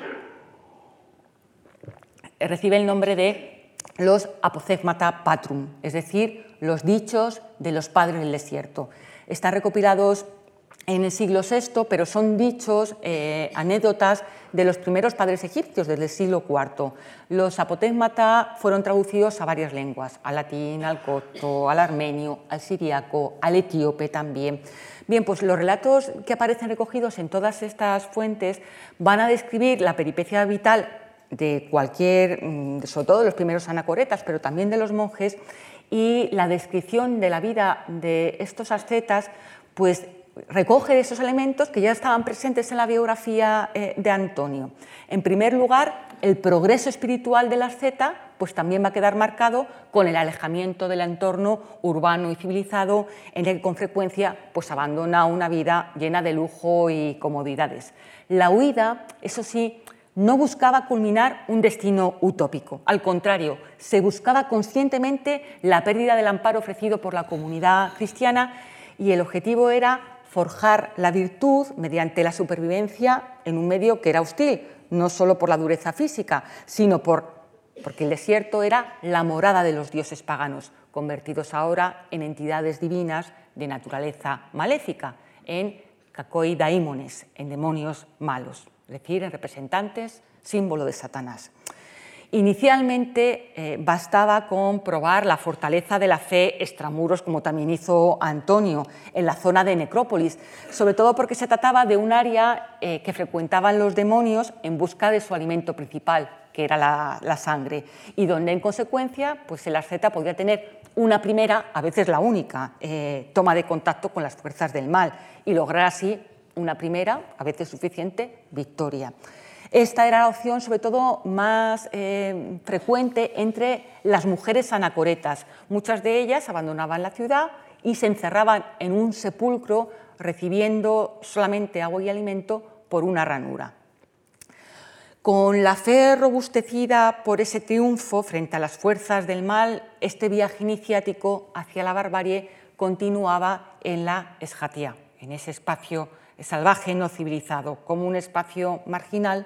recibe el nombre de los Apocegmata Patrum, es decir, los dichos de los padres del desierto. Están recopilados en el siglo VI, pero son dichos, eh, anécdotas de los primeros padres egipcios desde el siglo IV. Los apotegmata fueron traducidos a varias lenguas, al latín, al copto, al armenio, al siriaco, al etíope también. Bien, pues los relatos que aparecen recogidos en todas estas fuentes van a describir la peripecia vital de cualquier, mm, sobre todo de los primeros anacoretas, pero también de los monjes, y la descripción de la vida de estos ascetas, pues recoge esos elementos que ya estaban presentes en la biografía eh, de Antonio. En primer lugar, el progreso espiritual de la asceta pues también va a quedar marcado con el alejamiento del entorno urbano y civilizado en el que con frecuencia pues abandona una vida llena de lujo y comodidades. La huida, eso sí, no buscaba culminar un destino utópico. Al contrario, se buscaba conscientemente la pérdida del amparo ofrecido por la comunidad cristiana y el objetivo era forjar la virtud mediante la supervivencia en un medio que era hostil, no solo por la dureza física, sino por, porque el desierto era la morada de los dioses paganos, convertidos ahora en entidades divinas de naturaleza maléfica, en kakoi daimones, en demonios malos, es decir, en representantes, símbolo de Satanás. Inicialmente eh, bastaba con probar la fortaleza de la fe extramuros, como también hizo Antonio, en la zona de Necrópolis, sobre todo porque se trataba de un área eh, que frecuentaban los demonios en busca de su alimento principal, que era la, sangre, y donde en consecuencia pues el asceta podía tener una primera, a veces la única, eh, toma de contacto con las fuerzas del mal y lograr así una primera, a veces suficiente, victoria. Esta era la opción, sobre todo, más eh, frecuente entre las mujeres anacoretas. Muchas de ellas abandonaban la ciudad y se encerraban en un sepulcro recibiendo solamente agua y alimento por una ranura. Con la fe robustecida por ese triunfo frente a las fuerzas del mal, este viaje iniciático hacia la barbarie continuaba en la Esjatía, en ese espacio salvaje no civilizado, como un espacio marginal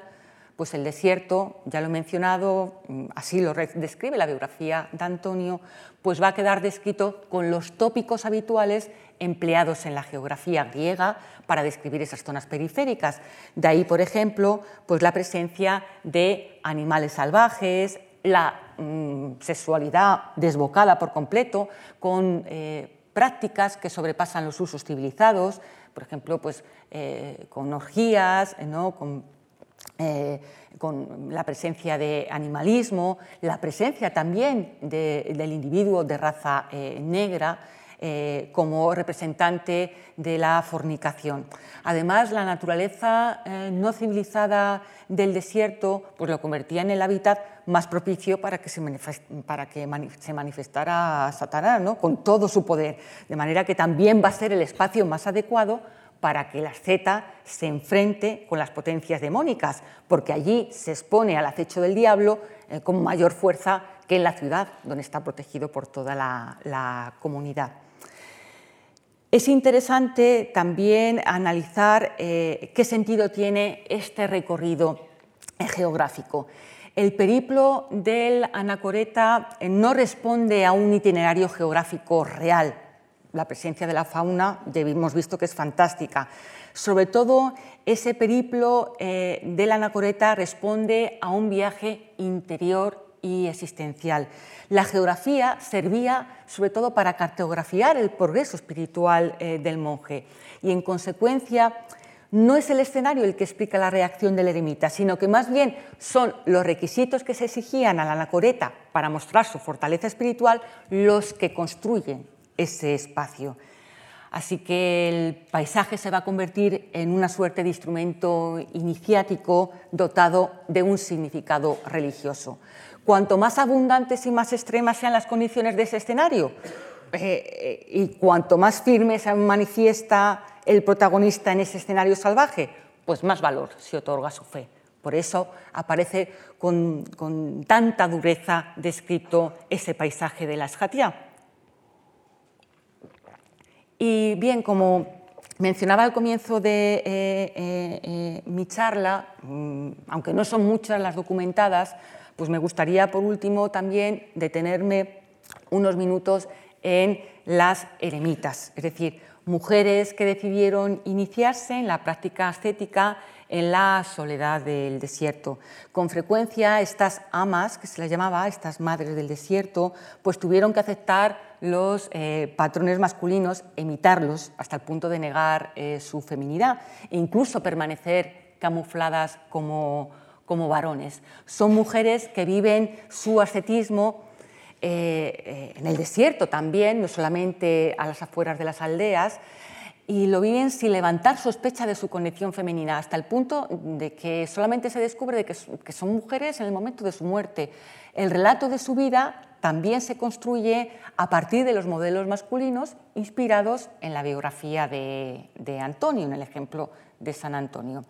pues el desierto, ya lo he mencionado, mm, así lo describe la biografía de Antonio, pues va a quedar descrito con los tópicos habituales empleados en la geografía griega para describir esas zonas periféricas. De ahí, por ejemplo, pues la presencia de animales salvajes, la mm, sexualidad desbocada por completo, con eh, prácticas que sobrepasan los usos civilizados, por ejemplo, pues, eh, con orgías, ¿no? con eh, con la presencia de animalismo, la presencia también del individuo de raza eh, negra eh, como representante de la fornicación. Además, la naturaleza no civilizada del desierto pues lo convertía en el hábitat más propicio para que se, para que se manifestara Satanás, ¿no? con todo su poder, de manera que también va a ser el espacio más adecuado para que la Z se enfrente con las potencias demónicas, porque allí se expone al acecho del diablo eh, con mayor fuerza que en la ciudad, donde está protegido por toda la, comunidad. Es interesante también analizar eh, qué sentido tiene este recorrido geográfico. El periplo del Anacoreta eh, no responde a un itinerario geográfico real, la presencia de la fauna hemos visto que es fantástica. Sobre todo ese periplo eh, de la anacoreta responde a un viaje interior y existencial. La geografía servía sobre todo para cartografiar el progreso espiritual eh, del monje y en consecuencia no es el escenario el que explica la reacción del eremita, sino que más bien son los requisitos que se exigían a la anacoreta para mostrar su fortaleza espiritual los que construyen ese espacio. Así que el paisaje se va a convertir en una suerte de instrumento iniciático dotado de un significado religioso. Cuanto más abundantes y más extremas sean las condiciones de ese escenario, eh, y cuanto más firme se manifiesta el protagonista en ese escenario salvaje, pues más valor se otorga a su fe. Por eso aparece con, tanta dureza descrito ese paisaje de la Esjatia. Y bien, como mencionaba al comienzo de eh, eh, eh, mi charla, mm, aunque no son muchas las documentadas, pues me gustaría por último también detenerme unos minutos en las eremitas, es decir, mujeres que decidieron iniciarse en la práctica ascética en la soledad del desierto. Con frecuencia estas amas, que se les llamaba, estas madres del desierto, pues tuvieron que aceptar los eh, patrones masculinos, imitarlos hasta el punto de negar eh, su feminidad e incluso permanecer camufladas como, como varones. Son mujeres que viven su ascetismo eh, en el desierto también, no solamente a las afueras de las aldeas, y lo viven sin levantar sospecha de su condición femenina, hasta el punto de que solamente se descubre de que, son mujeres en el momento de su muerte. El relato de su vida también se construye a partir de los modelos masculinos inspirados en la biografía de, Antonio, en el ejemplo de San Antonio.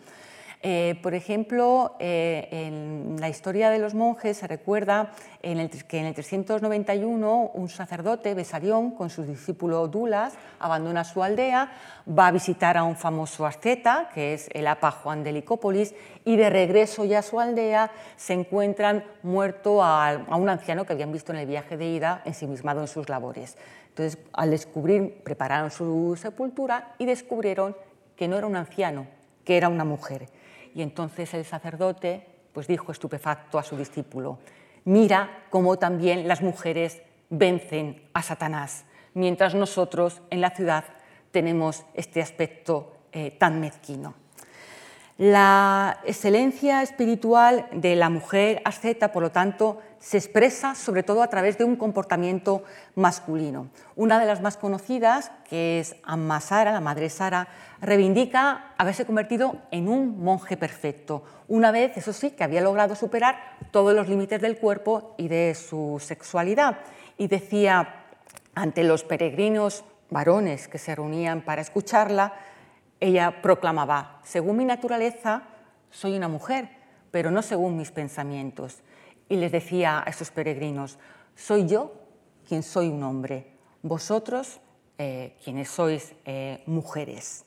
Eh, por ejemplo, eh, en la historia de los monjes se recuerda que en el 391 un sacerdote, Besarión, con su discípulo Dulas, abandona su aldea, va a visitar a un famoso asceta, que es el Apa Juan de Licópolis, y de regreso ya a su aldea se encuentran muerto a, un anciano que habían visto en el viaje de ida ensimismado en sus labores. Entonces, al descubrir, prepararon su sepultura y descubrieron que no era un anciano, que era una mujer. Y entonces el sacerdote pues dijo estupefacto a su discípulo, mira cómo también las mujeres vencen a Satanás, mientras nosotros en la ciudad tenemos este aspecto eh, tan mezquino. La excelencia espiritual de la mujer asceta, por lo tanto, se expresa sobre todo a través de un comportamiento masculino. Una de las más conocidas, que es Amma Sara, la madre Sara, reivindica haberse convertido en un monje perfecto, una vez, eso sí, que había logrado superar todos los límites del cuerpo y de su sexualidad. Y decía ante los peregrinos varones que se reunían para escucharla, ella proclamaba, según mi naturaleza, soy una mujer, pero no según mis pensamientos y les decía a esos peregrinos, soy yo quien soy un hombre, vosotros quienes sois mujeres.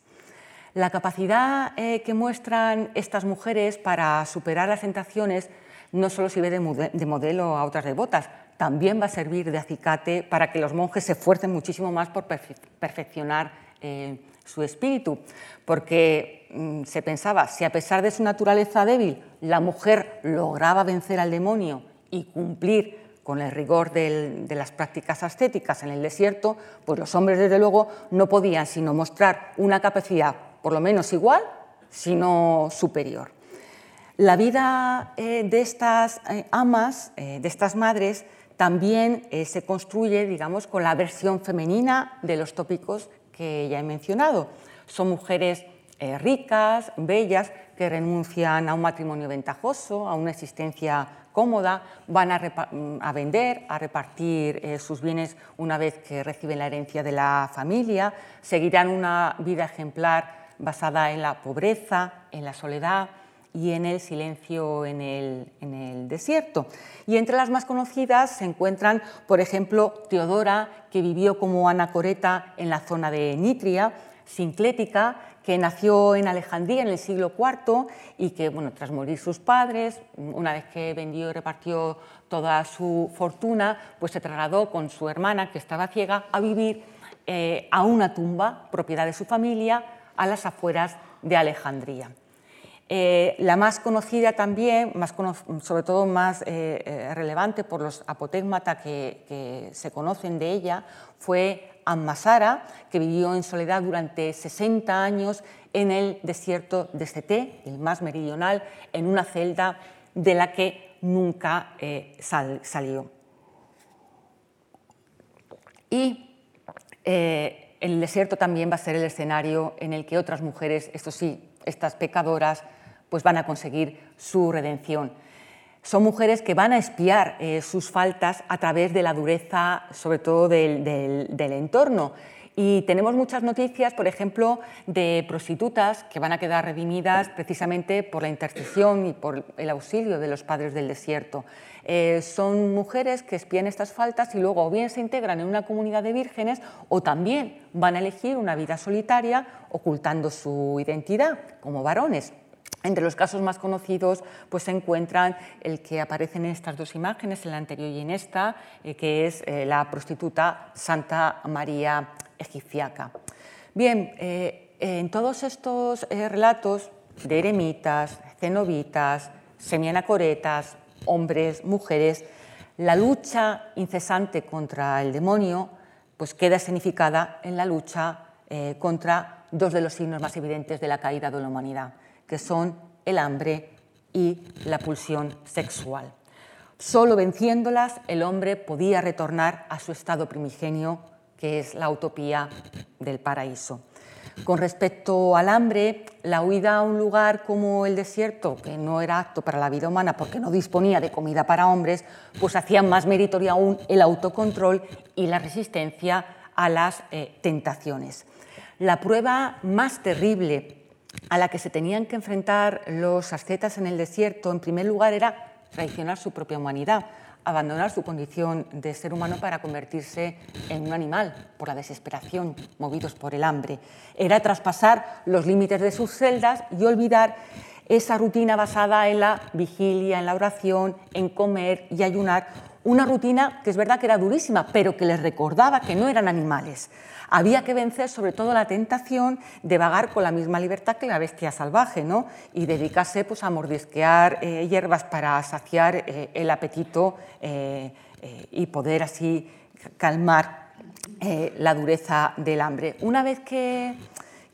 La capacidad que muestran estas mujeres para superar las tentaciones no solo sirve de, modelo a otras devotas, también va a servir de acicate para que los monjes se esfuercen muchísimo más por perfeccionar eh, su espíritu, porque mm, se pensaba, si a pesar de su naturaleza débil la mujer lograba vencer al demonio y cumplir con el rigor de las prácticas ascéticas en el desierto, pues los hombres desde luego no podían sino mostrar una capacidad por lo menos igual, sino superior. La vida eh, de estas eh, amas, eh, de estas madres, también se construye, digamos, con la versión femenina de los tópicos que ya he mencionado. Son mujeres ricas, bellas, que renuncian a un matrimonio ventajoso, a una existencia cómoda, van a, vender, a repartir sus bienes una vez que reciben la herencia de la familia, seguirán una vida ejemplar basada en la pobreza, en la soledad, y en el silencio en el, desierto. Y entre las más conocidas se encuentran, por ejemplo, Teodora, que vivió como anacoreta en la zona de Nitria, Sinclética, que nació en Alejandría en el siglo IV y que, bueno, tras morir sus padres, una vez que vendió y repartió toda su fortuna, pues se trasladó con su hermana, que estaba ciega, a vivir eh, a una tumba, propiedad de su familia, a las afueras de Alejandría. Eh, la más conocida también, sobre todo más eh, eh, relevante por los apotegmata que, se conocen de ella, fue Ammasara, que vivió en soledad durante 60 años en el desierto de Ceté, el más meridional, en una celda de la que nunca salió. Y el desierto también va a ser el escenario en el que otras mujeres, esto sí, estas pecadoras, pues van a conseguir su redención. Son mujeres que van a espiar eh, sus faltas a través de la dureza, sobre todo del, entorno. Y tenemos muchas noticias, por ejemplo, de prostitutas que van a quedar redimidas precisamente por la intercesión y por el auxilio de los padres del desierto. Eh, son mujeres que espían estas faltas y luego o bien se integran en una comunidad de vírgenes o también van a elegir una vida solitaria ocultando su identidad como varones. Entre los casos más conocidos pues, se encuentran el que aparece en estas dos imágenes, en la anterior y en esta, eh, que es eh, la prostituta Santa María Egipciaca. Bien, eh, en todos estos relatos de eremitas, cenobitas, semianacoretas, hombres, mujeres, la lucha incesante contra el demonio pues queda significada en la lucha contra dos de los signos más evidentes de la caída de la humanidad que son el hambre y la pulsión sexual. Solo venciéndolas el hombre podía retornar a su estado primigenio, que es la utopía del paraíso. Con respecto al hambre, la huida a un lugar como el desierto, que no era apto para la vida humana porque no disponía de comida para hombres, pues hacía más meritorio aún el autocontrol y la resistencia a las eh, tentaciones. La prueba más terrible a la que se tenían que enfrentar los ascetas en el desierto, en primer lugar, era traicionar su propia humanidad, abandonar su condición de ser humano para convertirse en un animal por la desesperación, movidos por el hambre. Era traspasar los límites de sus celdas y olvidar esa rutina basada en la vigilia, en la oración, en comer y ayunar, una rutina que es verdad que era durísima, pero que les recordaba que no eran animales. Había que vencer sobre todo la tentación de vagar con la misma libertad que la bestia salvaje ¿no? y dedicarse pues, a mordisquear eh, hierbas para saciar eh, el apetito eh, y poder así calmar la dureza del hambre. Una vez que,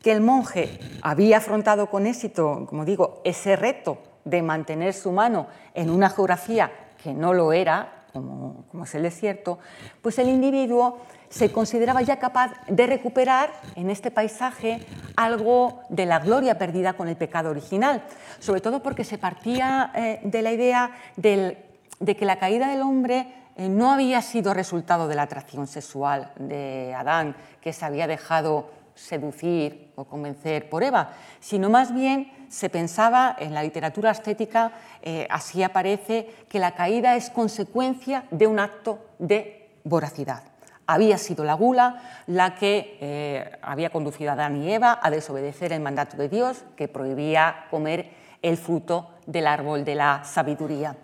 que el monje había afrontado con éxito, como digo, ese reto de mantener su mano en una geografía que no lo era, como, como, es el desierto, pues el individuo se consideraba ya capaz de recuperar en este paisaje algo de la gloria perdida con el pecado original, sobre todo porque se partía eh, de la idea de que la caída del hombre eh, no había sido resultado de la atracción sexual de Adán, que se había dejado seducir o convencer por Eva, sino más bien se pensaba en la literatura estética, eh, así aparece, que la caída es consecuencia de un acto de voracidad. Había sido la gula la que eh, había conducido a Adán y Eva a desobedecer el mandato de Dios que prohibía comer el fruto del árbol de la sabiduría.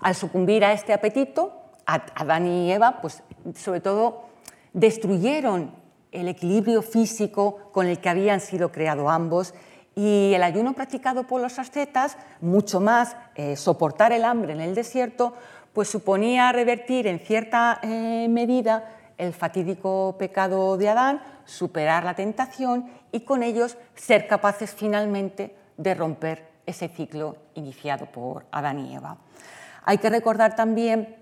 Al sucumbir a este apetito, Adán y Eva, pues sobre todo destruyeron el equilibrio físico con el que habían sido creados ambos y el ayuno practicado por los ascetas, mucho más eh, soportar el hambre en el desierto, pues suponía revertir en cierta eh, medida el fatídico pecado de Adán, superar la tentación y con ellos ser capaces finalmente de romper ese ciclo iniciado por Adán y Eva. Hay que recordar también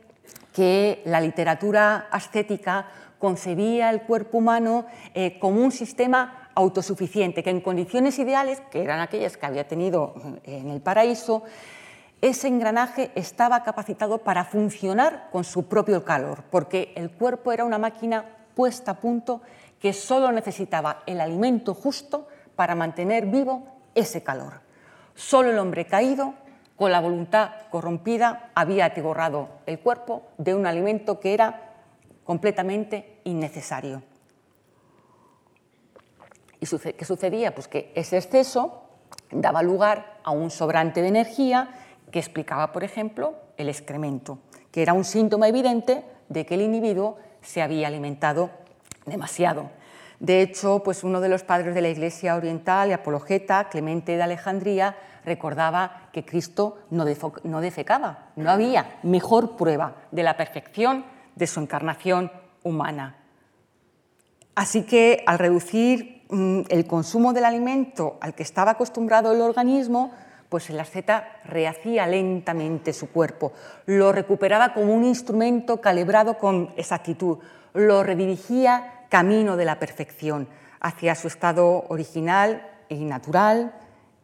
que la literatura ascética concebía el cuerpo humano eh, como un sistema autosuficiente, que en condiciones ideales, que eran aquellas que había tenido en el paraíso, ese engranaje estaba capacitado para funcionar con su propio calor, porque el cuerpo era una máquina puesta a punto que solo necesitaba el alimento justo para mantener vivo ese calor. Solo el hombre caído, con la voluntad corrompida, había atiborrado el cuerpo de un alimento que era completamente innecesario. ¿Y qué sucedía? Pues que ese exceso daba lugar a un sobrante de energía que explicaba, por ejemplo, el excremento, que era un síntoma evidente de que el individuo se había alimentado demasiado. De hecho, pues uno de los padres de la Iglesia Oriental y apologeta, Clemente de Alejandría, recordaba que Cristo no defecaba. No había mejor prueba de la perfección de su encarnación humana. Así que al reducir mm, el consumo del alimento al que estaba acostumbrado el organismo, pues el asceta rehacía lentamente su cuerpo, lo recuperaba como un instrumento calibrado con exactitud, lo redirigía camino de la perfección, hacia su estado original y natural,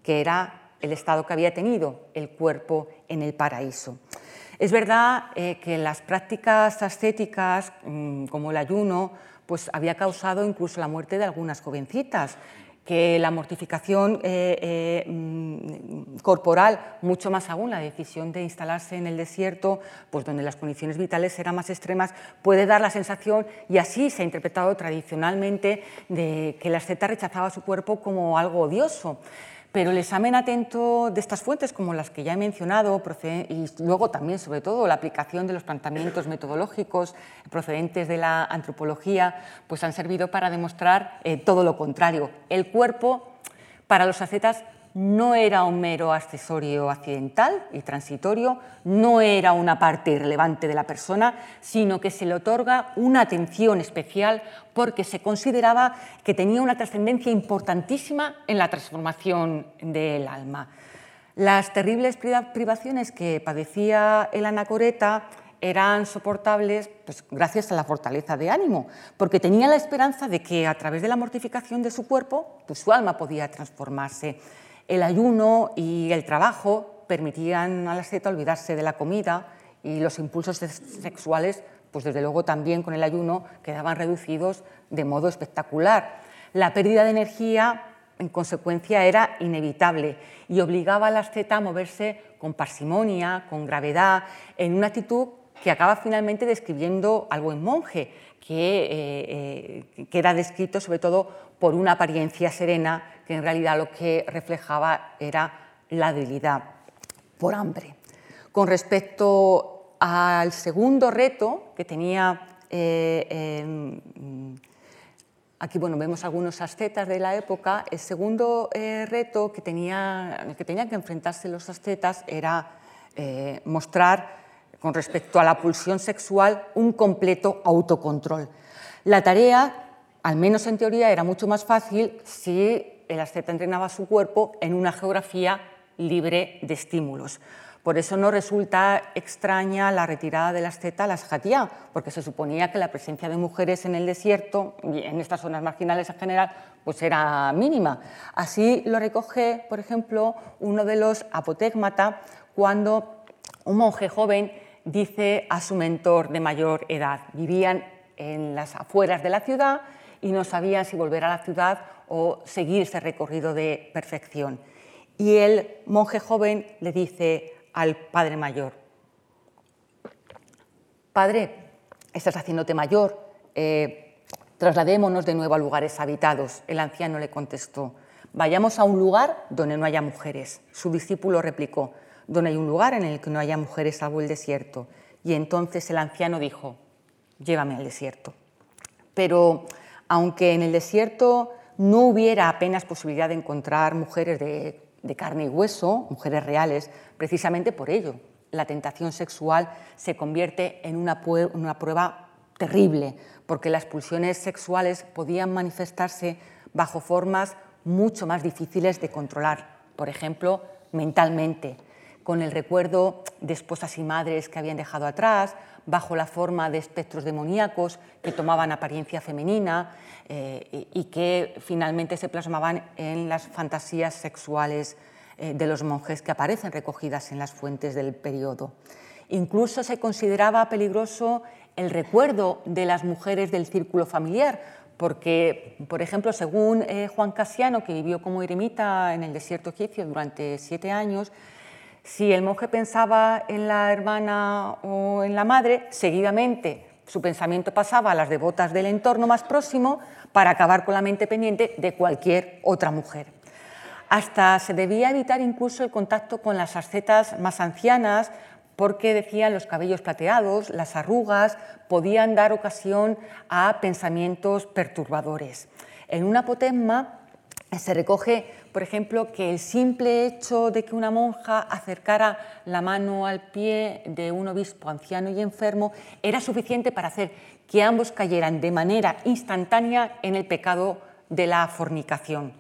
que era el estado que había tenido el cuerpo en el paraíso. Es verdad eh, que las prácticas ascéticas, mm, como el ayuno, pues había causado incluso la muerte de algunas jovencitas que la mortificación eh, eh, mm, corporal, mucho más aún la decisión de instalarse en el desierto, pues donde las condiciones vitales eran más extremas, puede dar la sensación, y así se ha interpretado tradicionalmente, de que la asceta rechazaba su cuerpo como algo odioso. Pero el examen atento de estas fuentes, como las que ya he mencionado, y luego también, sobre todo, la aplicación de los planteamientos metodológicos procedentes de la antropología, pues han servido para demostrar eh, todo lo contrario. El cuerpo, para los ascetas, no era un mero accesorio accidental y transitorio, no era una parte irrelevante de la persona, sino que se le otorga una atención especial porque se consideraba que tenía una trascendencia importantísima en la transformación del alma. Las terribles privaciones que padecía el anacoreta eran soportables pues, gracias a la fortaleza de ánimo, porque tenía la esperanza de que a través de la mortificación de su cuerpo, pues, su alma podía transformarse. El ayuno y el trabajo permitían a la asceta olvidarse de la comida y los impulsos sexuales, pues desde luego también con el ayuno, quedaban reducidos de modo espectacular. La pérdida de energía, en consecuencia, era inevitable y obligaba a la asceta a moverse con parsimonia, con gravedad, en una actitud que acaba finalmente describiendo al buen monje, que eh, eh, queda descrito sobre todo por una apariencia serena que en realidad lo que reflejaba era la debilidad por hambre. Con respecto al segundo reto que tenía, eh, aquí bueno, vemos algunos ascetas de la época, el segundo reto que, que tenían que enfrentarse los ascetas era mostrar con respecto a la pulsión sexual un completo autocontrol. La tarea, al menos en teoría, era mucho más fácil si el asceta entrenaba su cuerpo en una geografía libre de estímulos. Por eso no resulta extraña la retirada del asceta a la Shatía, porque se suponía que la presencia de mujeres en el desierto y en estas zonas marginales en general pues era mínima. Así lo recoge, por ejemplo, uno de los apotegmata cuando un monje joven dice a su mentor de mayor edad. Vivían en las afueras de la ciudad y no sabían si volver a la ciudad o seguir ese recorrido de perfección. Y el monje joven le dice al padre mayor, Padre, estás haciéndote mayor, trasladémonos de nuevo a lugares habitados. El anciano le contestó, vayamos a un lugar donde no haya mujeres. Su discípulo replicó, donde hay un lugar en el que no haya mujeres salvo el desierto. Y entonces el anciano dijo, llévame al desierto. Pero aunque en el desierto no hubiera apenas posibilidad de encontrar mujeres de, carne y hueso, mujeres reales, precisamente por ello. La tentación sexual se convierte en una, una prueba terrible, porque las pulsiones sexuales podían manifestarse bajo formas mucho más difíciles de controlar, por ejemplo, mentalmente, con el recuerdo de esposas y madres que habían dejado atrás, bajo la forma de espectros demoníacos que tomaban apariencia femenina eh, y que finalmente se plasmaban en las fantasías sexuales eh, de los monjes que aparecen recogidas en las fuentes del periodo. Incluso se consideraba peligroso el recuerdo de las mujeres del círculo familiar, porque, por ejemplo, según eh, Juan Casiano, que vivió como eremita en el desierto egipcio durante siete años, si el monje pensaba en la hermana o en la madre, seguidamente su pensamiento pasaba a las devotas del entorno más próximo para acabar con la mente pendiente de cualquier otra mujer. Hasta se debía evitar incluso el contacto con las ascetas más ancianas porque decían los cabellos plateados, las arrugas, podían dar ocasión a pensamientos perturbadores. En una apotegma se recoge, por ejemplo, que el simple hecho de que una monja acercara la mano al pie de un obispo anciano y enfermo era suficiente para hacer que ambos cayeran de manera instantánea en el pecado de la fornicación.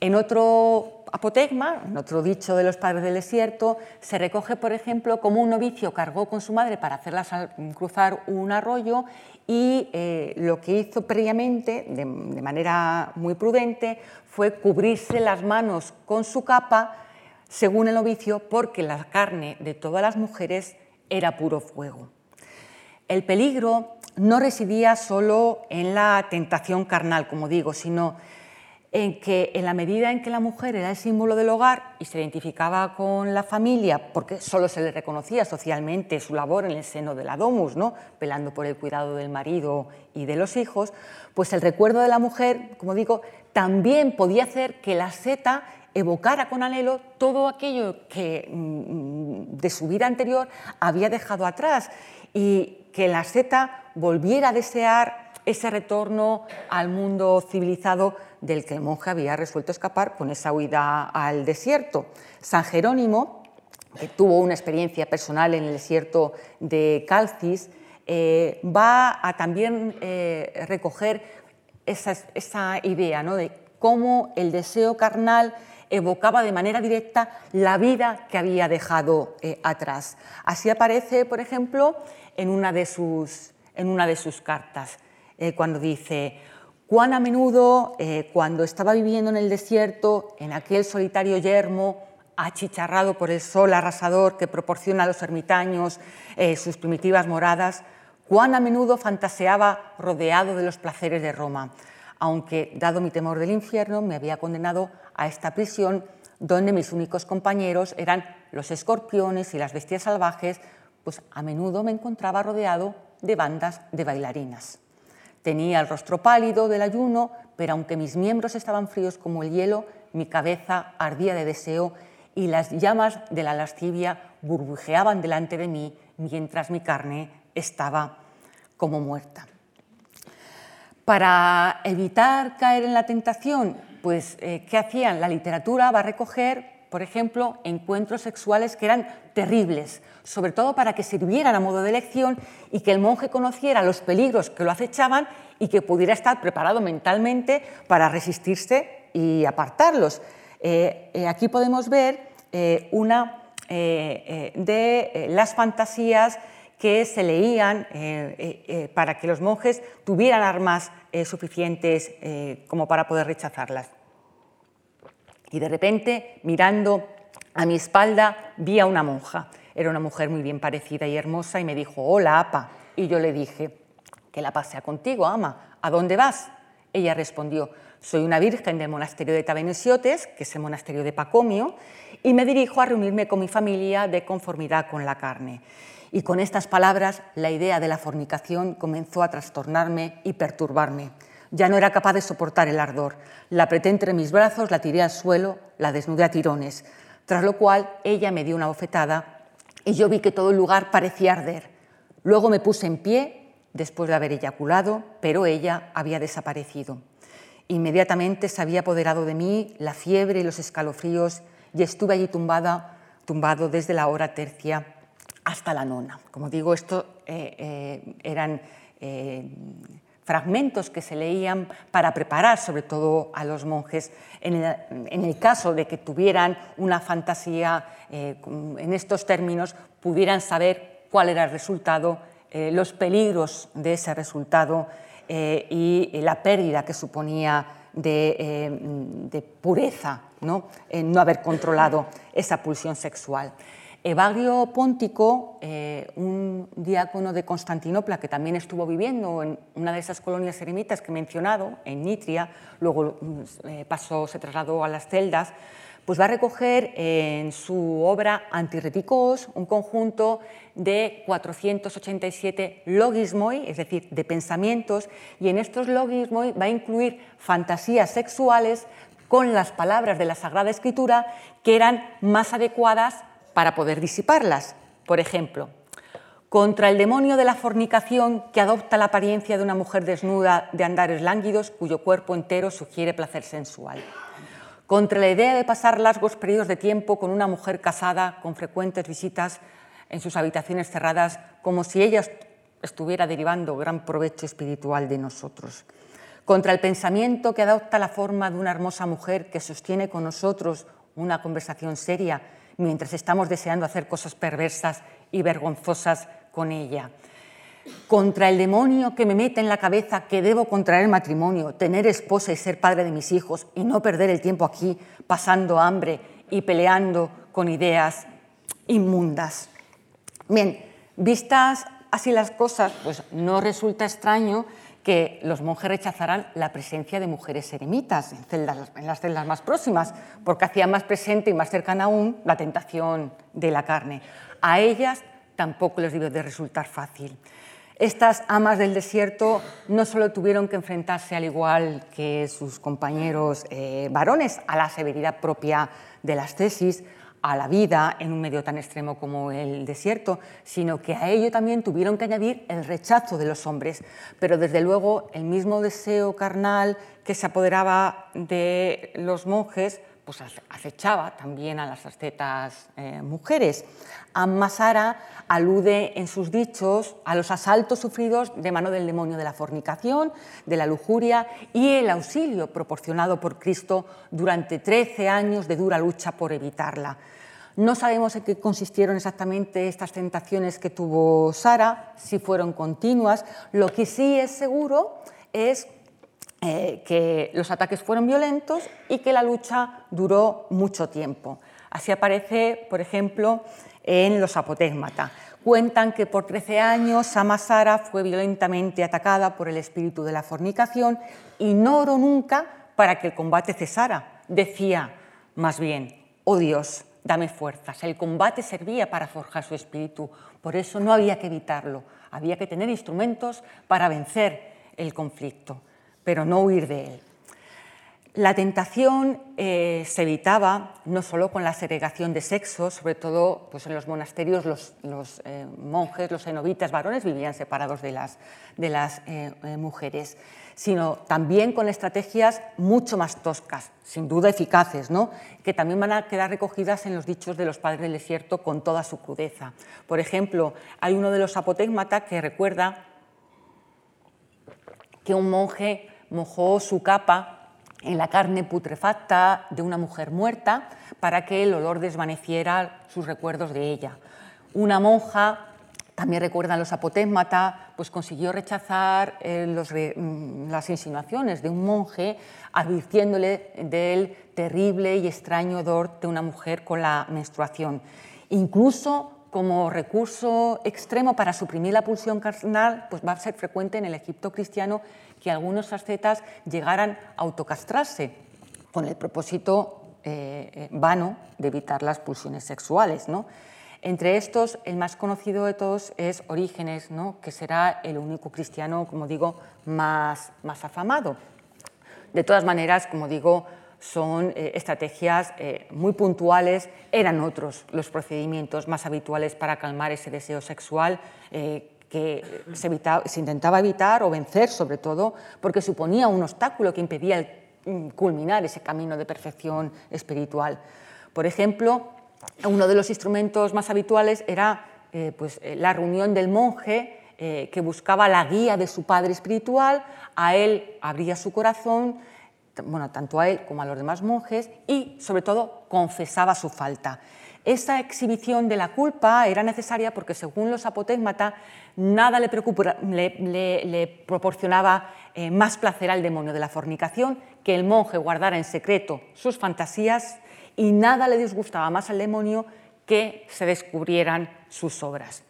En otro apotegma, en otro dicho de los padres del desierto, se recoge, por ejemplo, cómo un novicio cargó con su madre para hacerla cruzar un arroyo y eh, lo que hizo previamente, de, manera muy prudente, fue cubrirse las manos con su capa, según el novicio, porque la carne de todas las mujeres era puro fuego. El peligro no residía solo en la tentación carnal, como digo, sino en que en la medida en que la mujer era el símbolo del hogar y se identificaba con la familia, porque solo se le reconocía socialmente su labor en el seno de la domus, ¿no? velando por el cuidado del marido y de los hijos, pues el recuerdo de la mujer, como digo, también podía hacer que la seta evocara con anhelo todo aquello que mm, de su vida anterior había dejado atrás y que la seta volviera a desear ese retorno al mundo civilizado del que el monje había resuelto escapar con esa huida al desierto. San Jerónimo, que tuvo una experiencia personal en el desierto de Calcis, eh, va a también eh, recoger esa, idea ¿no? de cómo el deseo carnal evocaba de manera directa la vida que había dejado eh, atrás. Así aparece, por ejemplo, en una de sus, en una de sus cartas, cuando dice, cuán a menudo, eh, cuando estaba viviendo en el desierto, en aquel solitario yermo, achicharrado por el sol arrasador que proporciona a los ermitaños eh, sus primitivas moradas, cuán a menudo fantaseaba rodeado de los placeres de Roma, aunque, dado mi temor del infierno, me había condenado a esta prisión donde mis únicos compañeros eran los escorpiones y las bestias salvajes, pues a menudo me encontraba rodeado de bandas de bailarinas. Tenía el rostro pálido del ayuno, pero aunque mis miembros estaban fríos como el hielo, mi cabeza ardía de deseo y las llamas de la lascivia burbujeaban delante de mí mientras mi carne estaba como muerta. Para evitar caer en la tentación, pues, eh, ¿qué hacían? La literatura va a recoger por ejemplo, encuentros sexuales que eran terribles, sobre todo para que sirvieran a modo de lección y que el monje conociera los peligros que lo acechaban y que pudiera estar preparado mentalmente para resistirse y apartarlos. Eh, eh, aquí podemos ver eh, una de las fantasías que se leían para que los monjes tuvieran armas suficientes como para poder rechazarlas. Y de repente, mirando a mi espalda, vi a una monja. Era una mujer muy bien parecida y hermosa y me dijo, hola, apa. Y yo le dije, que la pasea contigo, ama. ¿A dónde vas? Ella respondió, Soy una virgen del monasterio de Tabenesiotes, que es el monasterio de Pacomio, y me dirijo a reunirme con mi familia de conformidad con la carne. Y con estas palabras, la idea de la fornicación comenzó a trastornarme y perturbarme. Ya no era capaz de soportar el ardor. La apreté entre mis brazos, la tiré al suelo, la desnudé a tirones, tras lo cual ella me dio una bofetada y yo vi que todo el lugar parecía arder. Luego me puse en pie, después de haber eyaculado, pero ella había desaparecido. Inmediatamente se había apoderado de mí la fiebre y los escalofríos y estuve allí tumbada, tumbado desde la hora tercia hasta la nona. Como digo, esto eh, eh, eran eh, fragmentos que se leían para preparar sobre todo a los monjes en el, caso de que tuvieran una fantasía en estos términos, pudieran saber cuál era el resultado, los peligros de ese resultado y la pérdida que suponía de, pureza ¿no? no haber controlado esa pulsión sexual. Evagrio Póntico, eh, un diácono de Constantinopla que también estuvo viviendo en una de esas colonias eremitas que he mencionado, en Nitria, luego mm, eh, pasó, se trasladó a las celdas, pues va a recoger en su obra Antireticos un conjunto de 487 logismoi, es decir, de pensamientos, y en estos logismoi va a incluir fantasías sexuales con las palabras de la Sagrada Escritura que eran más adecuadas para poder disiparlas. Por ejemplo, contra el demonio de la fornicación que adopta la apariencia de una mujer desnuda de andares lánguidos cuyo cuerpo entero sugiere placer sensual. Contra la idea de pasar largos periodos de tiempo con una mujer casada con frecuentes visitas en sus habitaciones cerradas como si ella estuviera derivando gran provecho espiritual de nosotros. Contra el pensamiento que adopta la forma de una hermosa mujer que sostiene con nosotros una conversación seria mientras estamos deseando hacer cosas perversas y vergonzosas con ella. Contra el demonio que me mete en la cabeza que debo contraer matrimonio, tener esposa y ser padre de mis hijos y no perder el tiempo aquí pasando hambre y peleando con ideas inmundas. Bien, vistas así las cosas, pues no resulta extraño que los monjes rechazaran la presencia de mujeres eremitas en, las celdas más próximas, porque hacía más presente y más cercana aún la tentación de la carne. A ellas tampoco les debió de resultar fácil. Estas amas del desierto no solo tuvieron que enfrentarse, al igual que sus compañeros eh, varones, a la severidad propia de las tesis, a la vida en un medio tan extremo como el desierto, sino que a ello también tuvieron que añadir el rechazo de los hombres. Pero desde luego el mismo deseo carnal que se apoderaba de los monjes, pues acechaba también a las ascetas eh, mujeres. Ammasara alude en sus dichos a los asaltos sufridos de mano del demonio de la fornicación, de la lujuria y el auxilio proporcionado por Cristo durante 13 años de dura lucha por evitarla. No sabemos en qué consistieron exactamente estas tentaciones que tuvo Sara, si fueron continuas. Lo que sí es seguro es eh, que los ataques fueron violentos y que la lucha duró mucho tiempo. Así aparece, por ejemplo, en los apotegmata. Cuentan que por 13 años Sara fue violentamente atacada por el espíritu de la fornicación y no oró nunca para que el combate cesara. Decía, más bien, oh Dios, dame fuerzas. El combate servía para forjar su espíritu, por eso no había que evitarlo, había que tener instrumentos para vencer el conflicto, pero no huir de él. La tentación eh, se evitaba no solo con la segregación de sexo, sobre todo pues en los monasterios los, eh, monjes, los cenobitas varones vivían separados de las, de las eh, mujeres, sino también con estrategias mucho más toscas, sin duda eficaces, ¿no? que también van a quedar recogidas en los dichos de los padres del desierto con toda su crudeza. Por ejemplo, hay uno de los apotegmata que recuerda que un monje mojó su capa en la carne putrefacta de una mujer muerta para que el olor desvaneciera sus recuerdos de ella. Una monja, también recuerdan los apotémata, pues consiguió rechazar eh, mm, las insinuaciones de un monje advirtiéndole del terrible y extraño odor de una mujer con la menstruación. Incluso como recurso extremo para suprimir la pulsión carnal, pues va a ser frecuente en el Egipto cristiano que algunos ascetas llegaran a autocastrarse con el propósito eh, eh, vano de evitar las pulsiones sexuales. Entre estos, el más conocido de todos es Orígenes, ¿no? que será el único cristiano, como digo, más, más afamado. De todas maneras, como digo, son eh, estrategias eh, muy puntuales, eran otros los procedimientos más habituales para calmar ese deseo sexual eh, que se, intentaba evitar o vencer sobre todo porque suponía un obstáculo que impedía mm, culminar ese camino de perfección espiritual. Por ejemplo, uno de los instrumentos más habituales era pues, la reunión del monje que buscaba la guía de su padre espiritual, a él abría su corazón, bueno, tanto a él como a los demás monjes, y sobre todo confesaba su falta. Esa exhibición de la culpa era necesaria porque, según los apotegmata, nada le, proporcionaba eh, más placer al demonio de la fornicación que el monje guardara en secreto sus fantasías y nada le disgustaba más al demonio que se descubrieran sus obras.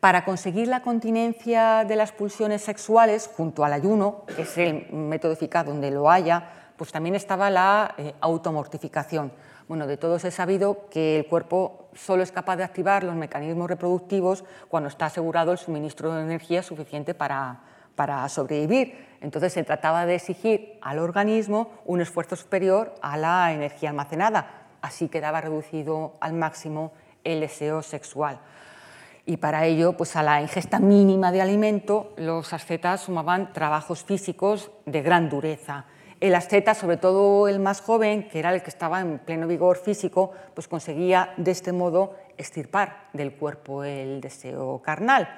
Para conseguir la continencia de las pulsiones sexuales, junto al ayuno, que es el método eficaz donde lo haya, pues también estaba la eh, automortificación. Bueno, de todos he sabido que el cuerpo solo es capaz de activar los mecanismos reproductivos cuando está asegurado el suministro de energía suficiente para, para sobrevivir. Entonces se trataba de exigir al organismo un esfuerzo superior a la energía almacenada. Así quedaba reducido al máximo el deseo sexual y para ello, pues a la ingesta mínima de alimento, los ascetas sumaban trabajos físicos de gran dureza. El asceta, sobre todo el más joven, que era el que estaba en pleno vigor físico, pues conseguía de este modo extirpar del cuerpo el deseo carnal.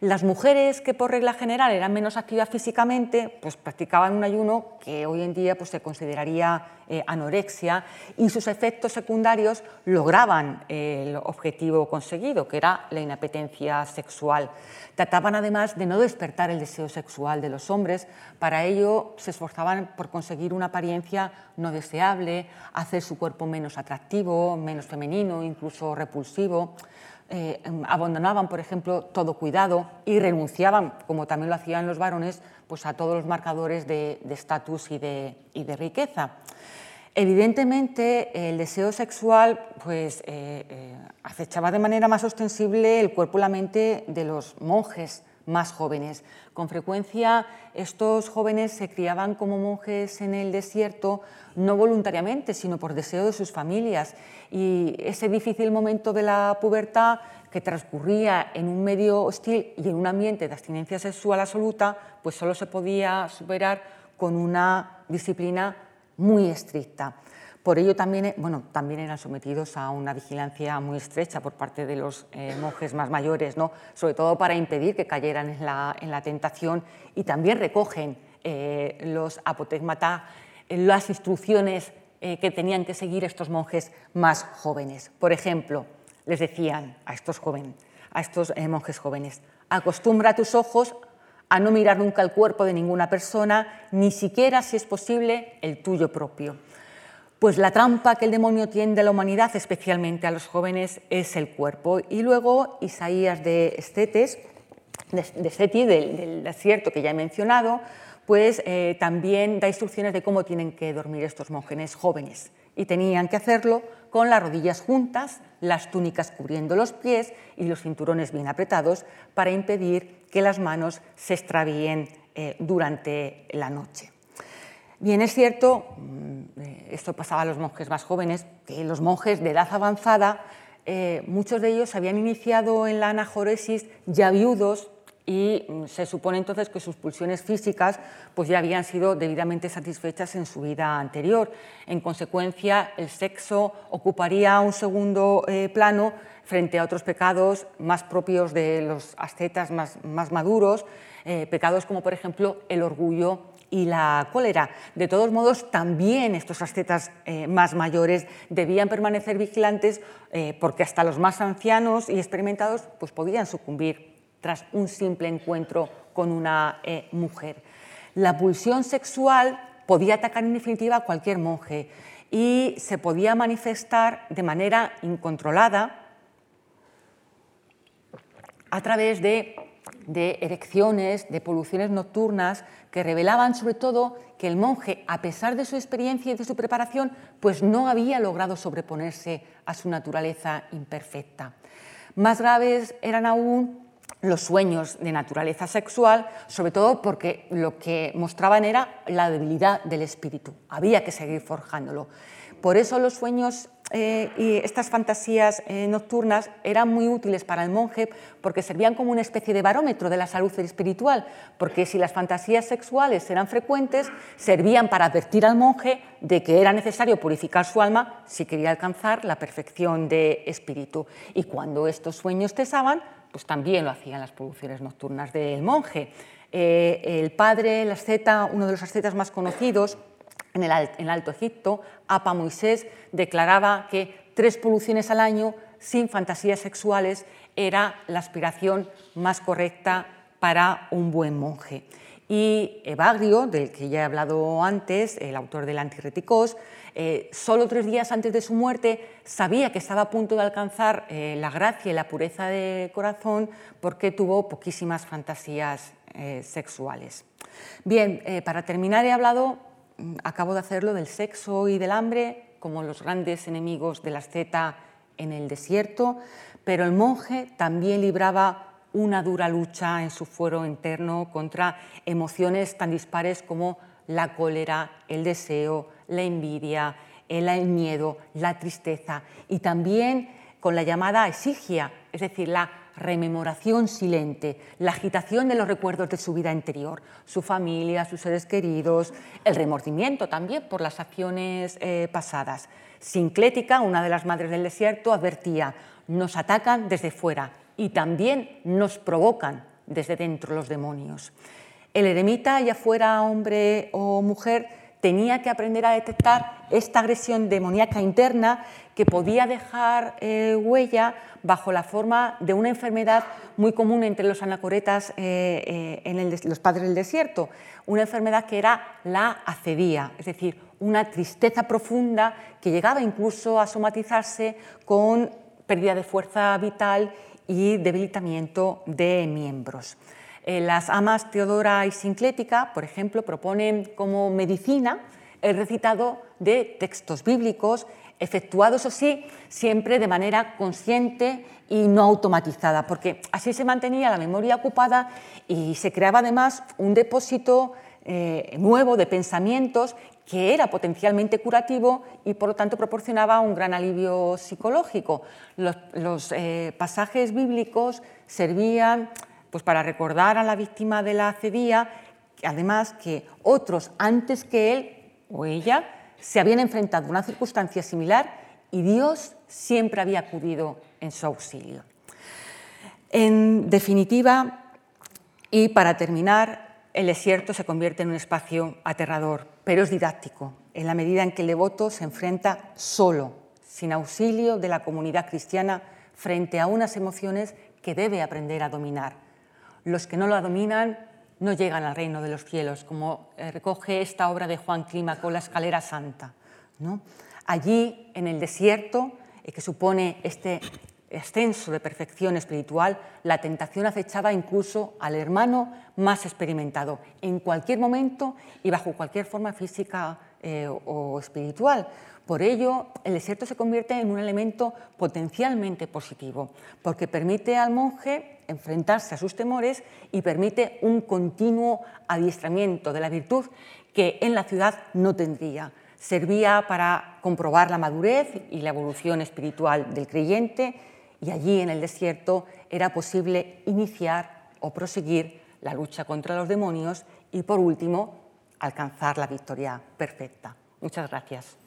Las mujeres que por regla general eran menos activas físicamente, pues practicaban un ayuno que hoy en día pues, se consideraría eh, anorexia y sus efectos secundarios lograban el objetivo conseguido, que era la inapetencia sexual. Trataban además de no despertar el deseo sexual de los hombres, para ello se esforzaban por conseguir una apariencia no deseable, hacer su cuerpo menos atractivo, menos femenino, incluso repulsivo. Eh, abandonaban, por ejemplo, todo cuidado y renunciaban, como también lo hacían los varones, pues a todos los marcadores de estatus y, de, y de, riqueza. Evidentemente, el deseo sexual pues, eh, eh, acechaba de manera más ostensible el cuerpo y la mente de los monjes más jóvenes. Con frecuencia estos jóvenes se criaban como monjes en el desierto, no voluntariamente, sino por deseo de sus familias. Y ese difícil momento de la pubertad que transcurría en un medio hostil y en un ambiente de abstinencia sexual absoluta, pues solo se podía superar con una disciplina muy estricta. Por ello también, bueno, también eran sometidos a una vigilancia muy estrecha por parte de los eh, monjes más mayores, ¿no? sobre todo para impedir que cayeran en la, en la tentación y también recogen eh, los apotegmata las instrucciones eh, que tenían que seguir estos monjes más jóvenes. Por ejemplo, les decían a estos, jóvenes, a estos monjes jóvenes, acostumbra tus ojos a no mirar nunca el cuerpo de ninguna persona, ni siquiera, si es posible, el tuyo propio. Pues la trampa que el demonio tiende a la humanidad, especialmente a los jóvenes, es el cuerpo. Y luego Isaías de Estetes, de Seti, del, desierto que ya he mencionado, pues eh, también da instrucciones de cómo tienen que dormir estos monjes jóvenes. Y tenían que hacerlo con las rodillas juntas, las túnicas cubriendo los pies y los cinturones bien apretados para impedir que las manos se extravíen eh, durante la noche. Bien, es cierto, mm, eh, esto pasaba a los monjes más jóvenes, que los monjes de edad avanzada, eh, muchos de ellos habían iniciado en la anajoresis ya viudos y mm, se supone entonces que sus pulsiones físicas pues ya habían sido debidamente satisfechas en su vida anterior. En consecuencia, el sexo ocuparía un segundo eh, plano frente a otros pecados más propios de los ascetas más, más maduros, pecados como por ejemplo el orgullo y la cólera. De todos modos, también estos ascetas eh, más mayores debían permanecer vigilantes eh, porque hasta los más ancianos y experimentados pues, podían sucumbir tras un simple encuentro con una eh, mujer. La pulsión sexual podía atacar en definitiva a cualquier monje y se podía manifestar de manera incontrolada a través de, erecciones, de poluciones nocturnas que revelaban sobre todo que el monje, a pesar de su experiencia y de su preparación, pues no había logrado sobreponerse a su naturaleza imperfecta. Más graves eran aún los sueños de naturaleza sexual, sobre todo porque lo que mostraban era la debilidad del espíritu. Había que seguir forjándolo. Por eso los sueños eh, y estas fantasías eh, nocturnas eran muy útiles para el monje porque servían como una especie de barómetro de la salud espiritual, porque si las fantasías sexuales eran frecuentes, servían para advertir al monje de que era necesario purificar su alma si quería alcanzar la perfección de espíritu. Y cuando estos sueños cesaban, pues también lo hacían las producciones nocturnas del monje. Eh, el padre, el asceta, uno de los ascetas más conocidos, en el, Alto Egipto, Apa Moisés declaraba que tres poluciones al año sin fantasías sexuales era la aspiración más correcta para un buen monje. Y Evagrio, del que ya he hablado antes, el autor del Antirreticos, eh, solo tres días antes de su muerte sabía que estaba a punto de alcanzar eh, la gracia y la pureza de corazón porque tuvo poquísimas fantasías eh, sexuales. Bien, para terminar he hablado acabo de hacerlo del sexo y del hambre como los grandes enemigos de la asceta en el desierto, pero el monje también libraba una dura lucha en su fuero interno contra emociones tan dispares como la cólera, el deseo, la envidia, el miedo, la tristeza y también con la llamada esigia, es decir, la rememoración silente, la agitación de los recuerdos de su vida interior, su familia, sus seres queridos, el remordimiento también por las acciones eh, pasadas. Sinclética, una de las madres del desierto, advertía, nos atacan desde fuera y también nos provocan desde dentro los demonios. El eremita, ya fuera hombre o mujer, tenía que aprender a detectar esta agresión demoníaca interna que podía dejar eh, huella bajo la forma de una enfermedad muy común entre los anacoretas eh, eh, en los padres del desierto, una enfermedad que era la acedía, es decir, una tristeza profunda que llegaba incluso a somatizarse con pérdida de fuerza vital y debilitamiento de miembros. Las amas Teodora y Sinclética, por ejemplo, proponen como medicina el recitado de textos bíblicos efectuado, eso sí, siempre de manera consciente y no automatizada, porque así se mantenía la memoria ocupada y se creaba además un depósito eh, nuevo de pensamientos que era potencialmente curativo y por lo tanto proporcionaba un gran alivio psicológico. Los, eh, pasajes bíblicos servían pues, para recordar a la víctima de la cedía, además que otros antes que él o ella se habían enfrentado a una circunstancia similar y Dios siempre había acudido en su auxilio. En definitiva, y para terminar, el desierto se convierte en un espacio aterrador, pero es didáctico, en la medida en que el devoto se enfrenta solo, sin auxilio de la comunidad cristiana, frente a unas emociones que debe aprender a dominar. Los que no la dominan no llegan al reino de los cielos, como eh, recoge esta obra de Juan con La escalera santa. Allí, en el desierto, eh, que supone este ascenso de perfección espiritual, la tentación acechaba incluso al hermano más experimentado, en cualquier momento y bajo cualquier forma física eh, o espiritual. Por ello, el desierto se convierte en un elemento potencialmente positivo, porque permite al monje enfrentarse a sus temores y permite un continuo adiestramiento de la virtud que en la ciudad no tendría. Servía para comprobar la madurez y la evolución espiritual del creyente y allí en el desierto era posible iniciar o proseguir la lucha contra los demonios y por último alcanzar la victoria perfecta. Muchas gracias.